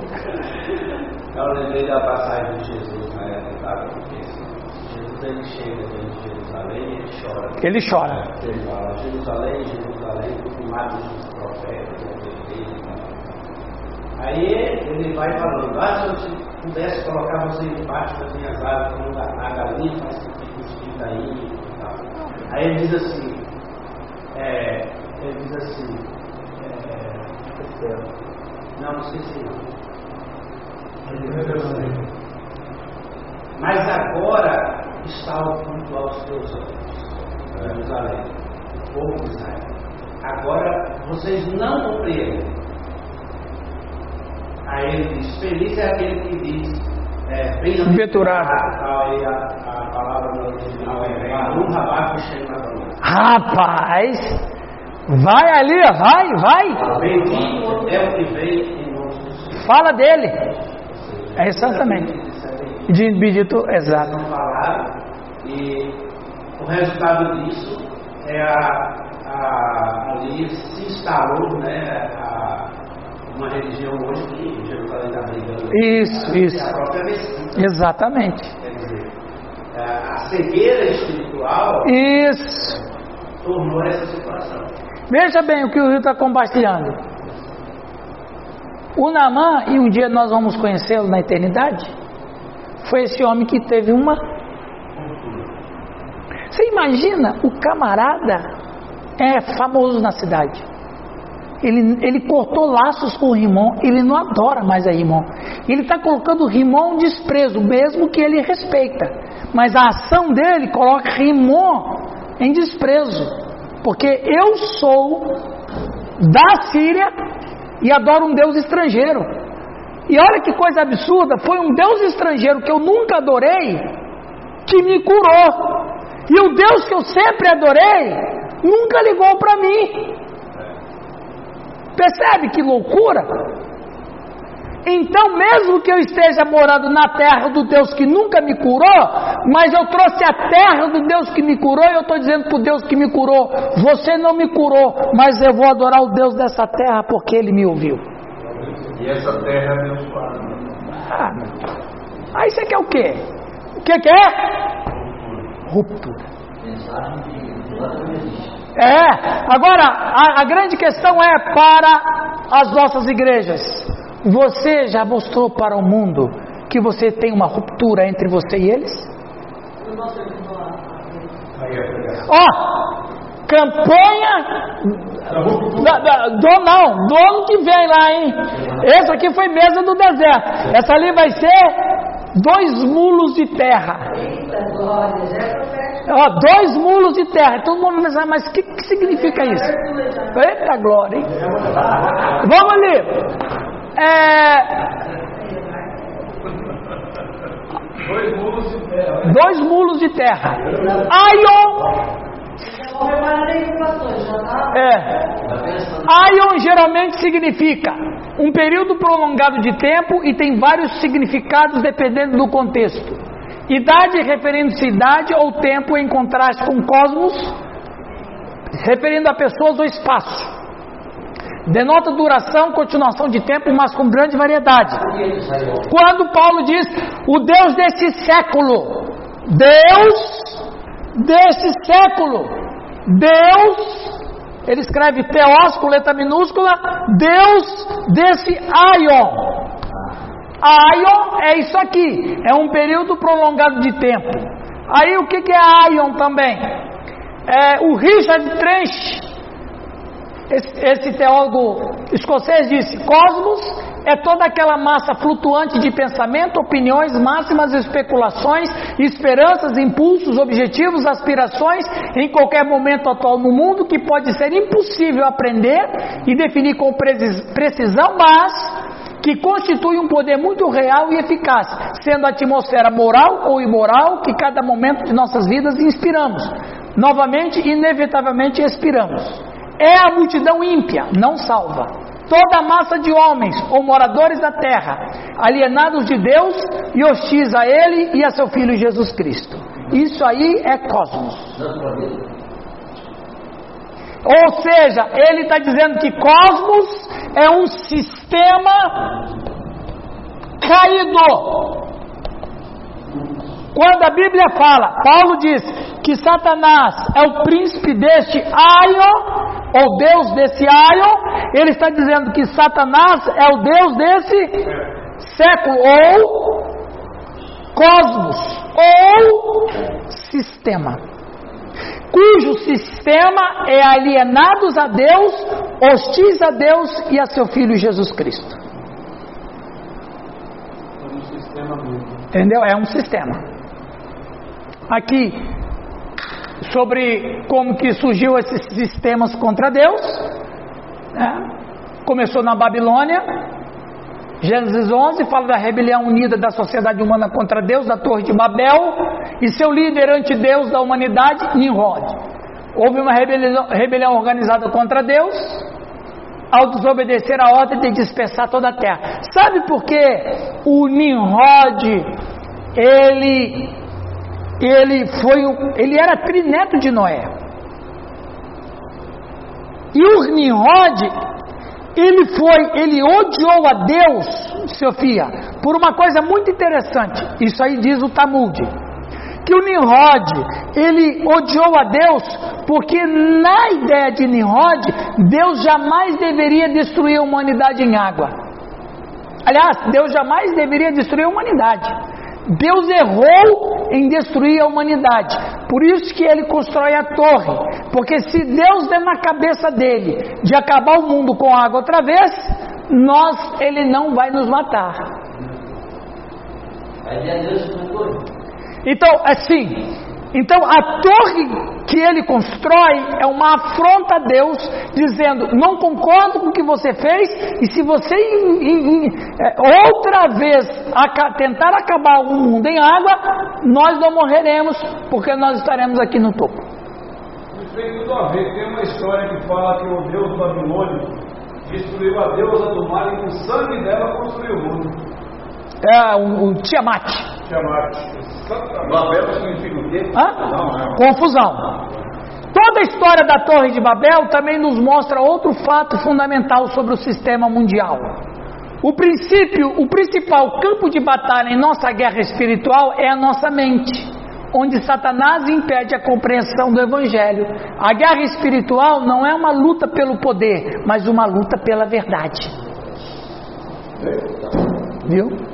Eu lembrei da passagem de Jesus na época, porque Jesus ele chega dentro de Jerusalém e ele chora. Ele chora. Ele fala, Jerusalém, Jerusalém, tu matas os profetas, perfeitos. Aí ele vai falando, ah, se eu pudesse colocar você debaixo das minhas asas, como a a galinha faz que fica os aí e tal. Aí ele diz assim, é, ele diz assim, não, não sei se. Mas agora está oculto aos teus olhos, é. Jerusalém, o povo de Israel. Agora vocês não compreendem. Aí ele diz: Feliz é aquele que diz. É, Bem-aventurado. A, a, a palavra no original é Rapaz! Vai ali, vai, vai. Bendito é o que vem em nome de Jesus. Fala dele. É exatamente. De bendito, exato. e o resultado disso é a, a ali se instalou né, a, uma religião hoje que Jerusalém está brigando Isso, é isso. a própria Mesquita. Exatamente. Quer dizer, a a cegueira espiritual Isso. tornou essa situação. Veja bem o que o Rio está compartilhando. O Namã, e um dia nós vamos conhecê-lo na eternidade, foi esse homem que teve uma. Você imagina, o camarada é famoso na cidade. Ele, ele cortou laços com o Rimon, ele não adora mais a Rimon. Ele está colocando o Rimon desprezo, mesmo que ele respeita. Mas a ação dele coloca Rimon em desprezo. Porque eu sou da Síria e adoro um Deus estrangeiro. E olha que coisa absurda, foi um Deus estrangeiro que eu nunca adorei que me curou. E o Deus que eu sempre adorei nunca ligou para mim. Percebe que loucura? Então, mesmo que eu esteja morando na terra do Deus que nunca me curou, mas eu trouxe a terra do Deus que me curou, e eu estou dizendo para o Deus que me curou: Você não me curou, mas eu vou adorar o Deus dessa terra porque ele me ouviu. E essa terra é abençoada. Ah, aí você quer o quê? O que que é? Ruptura. É, agora a, a grande questão é para as nossas igrejas. Você já mostrou para o mundo que você tem uma ruptura entre você e eles? Ó, campanha da, da, do não, do ano que vem lá, hein? Essa aqui foi mesa do deserto. Essa ali vai ser dois mulos de terra. Ó, dois mulos de terra. Todo mundo pensa, mas o que, que significa isso? Eita glória, hein? Vamos ali. É, Dois mulos de terra. dois mulos de terra. Tá? é. Aion geralmente significa um período prolongado de tempo e tem vários significados dependendo do contexto. Idade referindo-se a idade ou tempo em contraste com cosmos, referindo a pessoas ou espaço. Denota duração, continuação de tempo, mas com grande variedade. Quando Paulo diz o Deus desse século, Deus desse século, Deus, ele escreve Teós com letra minúscula, Deus desse Aion. Aion é isso aqui, é um período prolongado de tempo. Aí o que, que é Aion também? É, o Richard Trench, esse, esse teólogo escocês disse: Cosmos é toda aquela massa flutuante de pensamento, opiniões, máximas, especulações, esperanças, impulsos, objetivos, aspirações em qualquer momento atual no mundo que pode ser impossível aprender e definir com precis- precisão, mas que constitui um poder muito real e eficaz, sendo a atmosfera moral ou imoral que cada momento de nossas vidas inspiramos. Novamente, inevitavelmente expiramos. É a multidão ímpia, não salva. Toda a massa de homens ou moradores da terra, alienados de Deus e hostis a Ele e a seu Filho Jesus Cristo. Isso aí é cosmos. Ou seja, ele está dizendo que cosmos é um sistema caído. Quando a Bíblia fala, Paulo diz que Satanás é o príncipe deste Aion, ou Deus desse Aion, ele está dizendo que Satanás é o Deus desse século, ou cosmos, ou sistema cujo sistema é alienados a Deus, hostis a Deus e a seu Filho Jesus Cristo. Um sistema mesmo. Entendeu? É um sistema. Aqui, sobre como que surgiu esses sistemas contra Deus, né? começou na Babilônia, Gênesis 11 fala da rebelião unida da sociedade humana contra Deus, da Torre de Babel, e seu líder anti-Deus da humanidade, Nimrod. Houve uma rebelião, rebelião organizada contra Deus, ao desobedecer a ordem de dispersar toda a terra. Sabe por que o Nimrod, ele, ele foi, ele era trineto de Noé. E o Nimrod, ele foi, ele odiou a Deus, Sofia, por uma coisa muito interessante. Isso aí diz o Talmud. Que o Nimrod, ele odiou a Deus porque na ideia de Nimrod, Deus jamais deveria destruir a humanidade em água. Aliás, Deus jamais deveria destruir a humanidade. Deus errou em destruir a humanidade. Por isso que ele constrói a torre. Porque se Deus der na cabeça dele de acabar o mundo com água outra vez, nós ele não vai nos matar. Então, assim, então a torre que ele constrói é uma afronta a Deus, dizendo: não concordo com o que você fez, e se você é, outra vez tentar acabar o mundo em água, nós não morreremos, porque nós estaremos aqui no topo. Isso tem tudo a ver. Tem uma história que fala que o deus Babilônio destruiu a deusa do mar e com o sangue dela construiu o mundo. É o, o Tiamat. Tiamat. Babel significa o quê? Hã? Confusão. Toda a história da Torre de Babel também nos mostra outro fato fundamental sobre o sistema mundial. O princípio, o principal campo de batalha em nossa guerra espiritual é a nossa mente, onde Satanás impede a compreensão do Evangelho. A guerra espiritual não é uma luta pelo poder, mas uma luta pela verdade. Viu?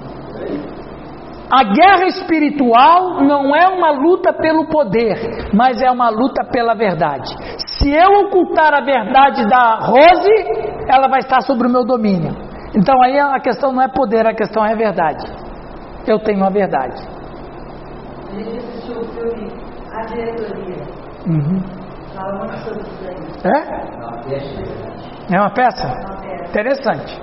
A guerra espiritual não é uma luta pelo poder, mas é uma luta pela verdade. Se eu ocultar a verdade da Rose, ela vai estar sobre o meu domínio. Então aí a questão não é poder, a questão é verdade. Eu tenho a verdade. A gente assistiu o filme A Diretoria. Uhum. Fala muito sobre isso aí. É? É uma peça? Uma peça. Interessante.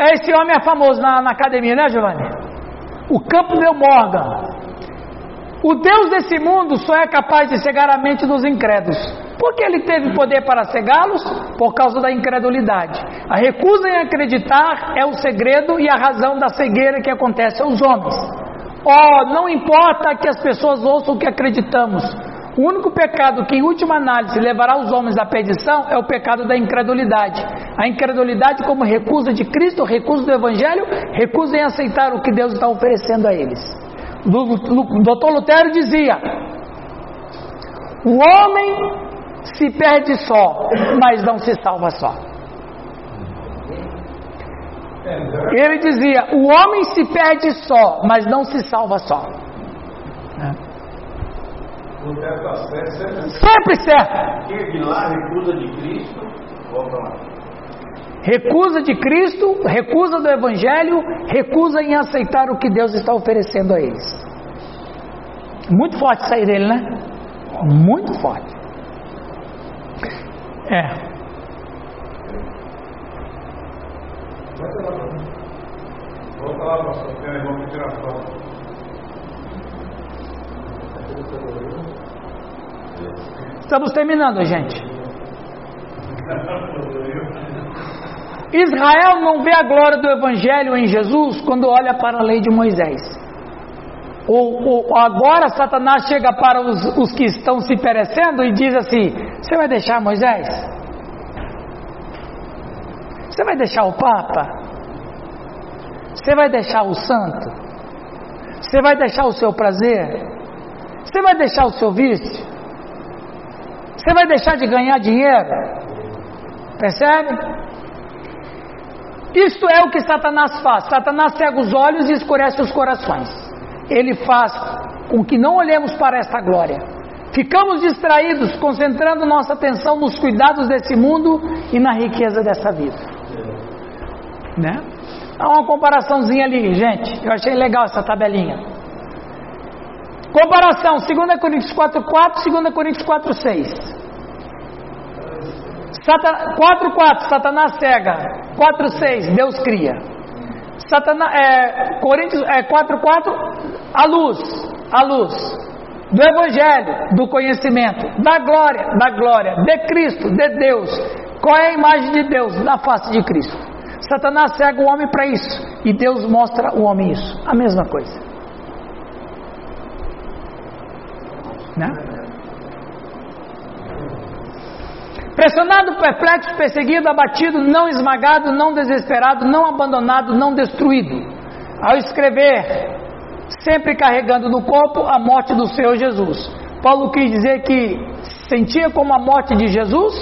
Esse homem é famoso na, na academia, né, Giovanni? O Campbell Morgan. O Deus desse mundo só é capaz de cegar a mente dos incrédulos. Por que ele teve poder para cegá-los? Por causa da incredulidade. A recusa em acreditar é o segredo e a razão da cegueira que acontece aos homens. Oh, não importa que as pessoas ouçam o que acreditamos. O único pecado que, em última análise, levará os homens à perdição é o pecado da incredulidade. A incredulidade, como recusa de Cristo, recusa do Evangelho, recusa em aceitar o que Deus está oferecendo a eles. Doutor Lutero dizia: O homem se perde só, mas não se salva só. Ele dizia: O homem se perde só, mas não se salva só. Sempre Sempre certo. De lá recusa de Cristo, volta lá. Recusa de Cristo, recusa do Evangelho, recusa em aceitar o que Deus está oferecendo a eles. Muito forte sair dele, né? Muito forte. É. Volta lá, pastor. Peraí, vamos tirar foto. Estamos terminando, gente. Israel não vê a glória do Evangelho em Jesus quando olha para a lei de Moisés. Ou agora Satanás chega para os, os que estão se perecendo e diz assim: Você vai deixar Moisés? Você vai deixar o Papa? Você vai deixar o santo? Você vai deixar o seu prazer? Você vai deixar o seu vício? Você vai deixar de ganhar dinheiro? Percebe? Isto é o que Satanás faz. Satanás cega os olhos e escurece os corações. Ele faz com que não olhemos para esta glória. Ficamos distraídos, concentrando nossa atenção nos cuidados desse mundo e na riqueza dessa vida. Né? Há uma comparaçãozinha ali, gente. Eu achei legal essa tabelinha. Comparação, 2 Coríntios 4, 4, 2 Coríntios 4, 6. Satan... 4.4, Satanás cega. 4.6, Deus cria. Satanás, é, Coríntios é, 4.4, a luz, a luz. Do Evangelho, do conhecimento, da glória, da glória, de Cristo, de Deus. Qual é a imagem de Deus na face de Cristo? Satanás cega o homem para isso e Deus mostra o homem isso. A mesma coisa. Né? Pressionado, perplexo, perseguido, abatido, não esmagado, não desesperado, não abandonado, não destruído. Ao escrever, sempre carregando no corpo a morte do Senhor Jesus. Paulo quis dizer que sentia como a morte de Jesus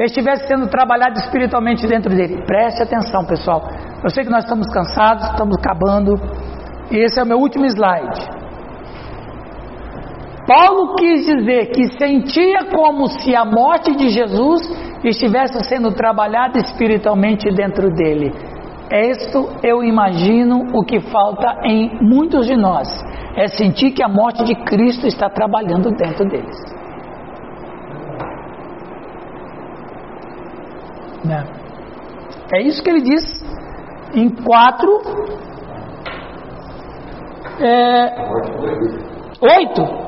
estivesse sendo trabalhado espiritualmente dentro dele. Preste atenção, pessoal. Eu sei que nós estamos cansados, estamos acabando. E esse é o meu último slide. Paulo quis dizer que sentia como se a morte de Jesus estivesse sendo trabalhada espiritualmente dentro dele. Isto eu imagino o que falta em muitos de nós. É sentir que a morte de Cristo está trabalhando dentro deles. Né? É isso que ele diz em quatro. É, oito.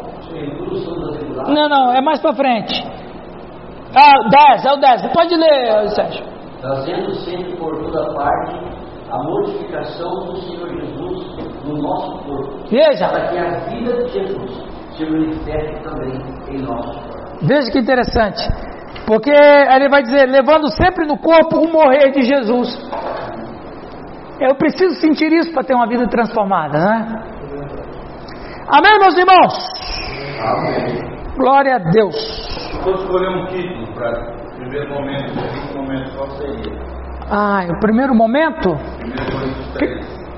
Não, não, é mais para frente. Ah, 10, é o 10. Pode ler, Sérgio. Trazendo sempre por toda parte a mortificação do Senhor Jesus no nosso corpo. Veja. Para que a vida de Jesus se manifeste também em nosso corpo. Veja que interessante. Porque ele vai dizer, levando sempre no corpo o morrer de Jesus. Eu preciso sentir isso para ter uma vida transformada, né? Amém, meus irmãos? Amém. Glória a Deus. Se fosse escolher um título para primeiro momento, segundo momento, qual seria? Ah, o primeiro momento Primeiro Coríntios 3.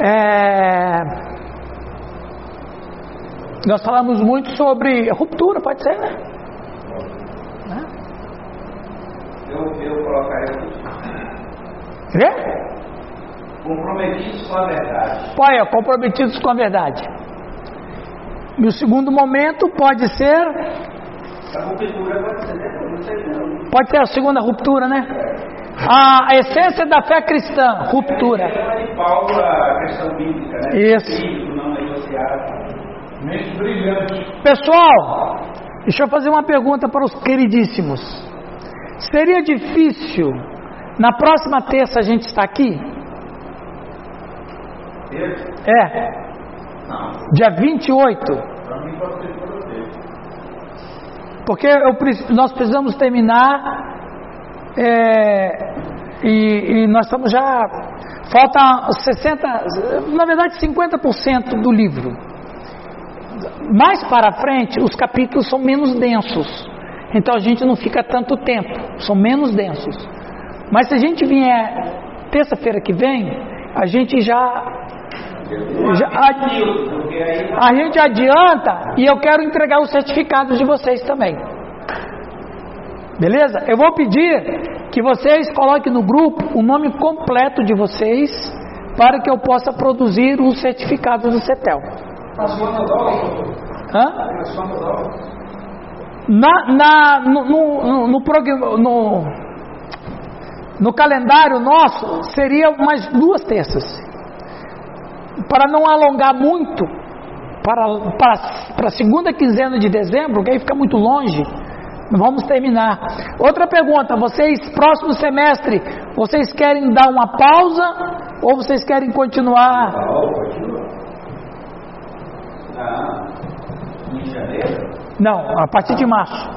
é. Nós falamos muito sobre ruptura, pode ser, né? Né? Eu, eu colocaria Quê? Comprometidos com a verdade. Olha, comprometidos com a verdade. E o segundo momento pode ser, A ruptura pode ser, né? Não sei não. pode ser a segunda ruptura, né? A essência da fé cristã, ruptura. Tema de Paulo a questão bíblica, né? Isso. Mente brilhante. Pessoal, deixa eu fazer uma pergunta para os queridíssimos. Seria difícil na próxima terça a gente estar aqui? É. Dia 28. Para mim pode ser para você. Porque eu nós precisamos terminar é, e, e nós estamos já. Falta 60, na verdade 50% do livro. Mais para frente, os capítulos são menos densos. Então a gente não fica tanto tempo, são menos densos. Mas se a gente vier terça-feira que vem, a gente já. Já a- a gente adianta e eu quero entregar os certificados de vocês também. Beleza? Eu vou pedir que vocês coloquem no grupo o nome completo de vocês para que eu possa produzir os certificados do CETEL. Hã? na. Na, no, no, no, no, no calendário nosso seria mais duas terças. Para não alongar muito, para, para, para a segunda quinzena de dezembro, que aí fica muito longe, vamos terminar. Outra pergunta: vocês, próximo semestre, vocês querem dar uma pausa ou vocês querem continuar? Não, a partir de março.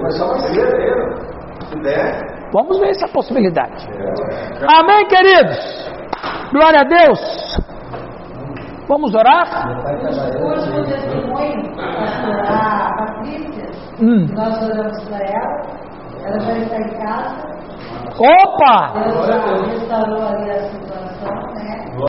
Foi só mais cedo. Se der. Vamos ver essa possibilidade. Amém, queridos? Glória a Deus. Vamos orar? O último testemunho, a Patrícia, Hum. nós oramos para ela, ela já está em casa, Opa! Deus já restaurou ali a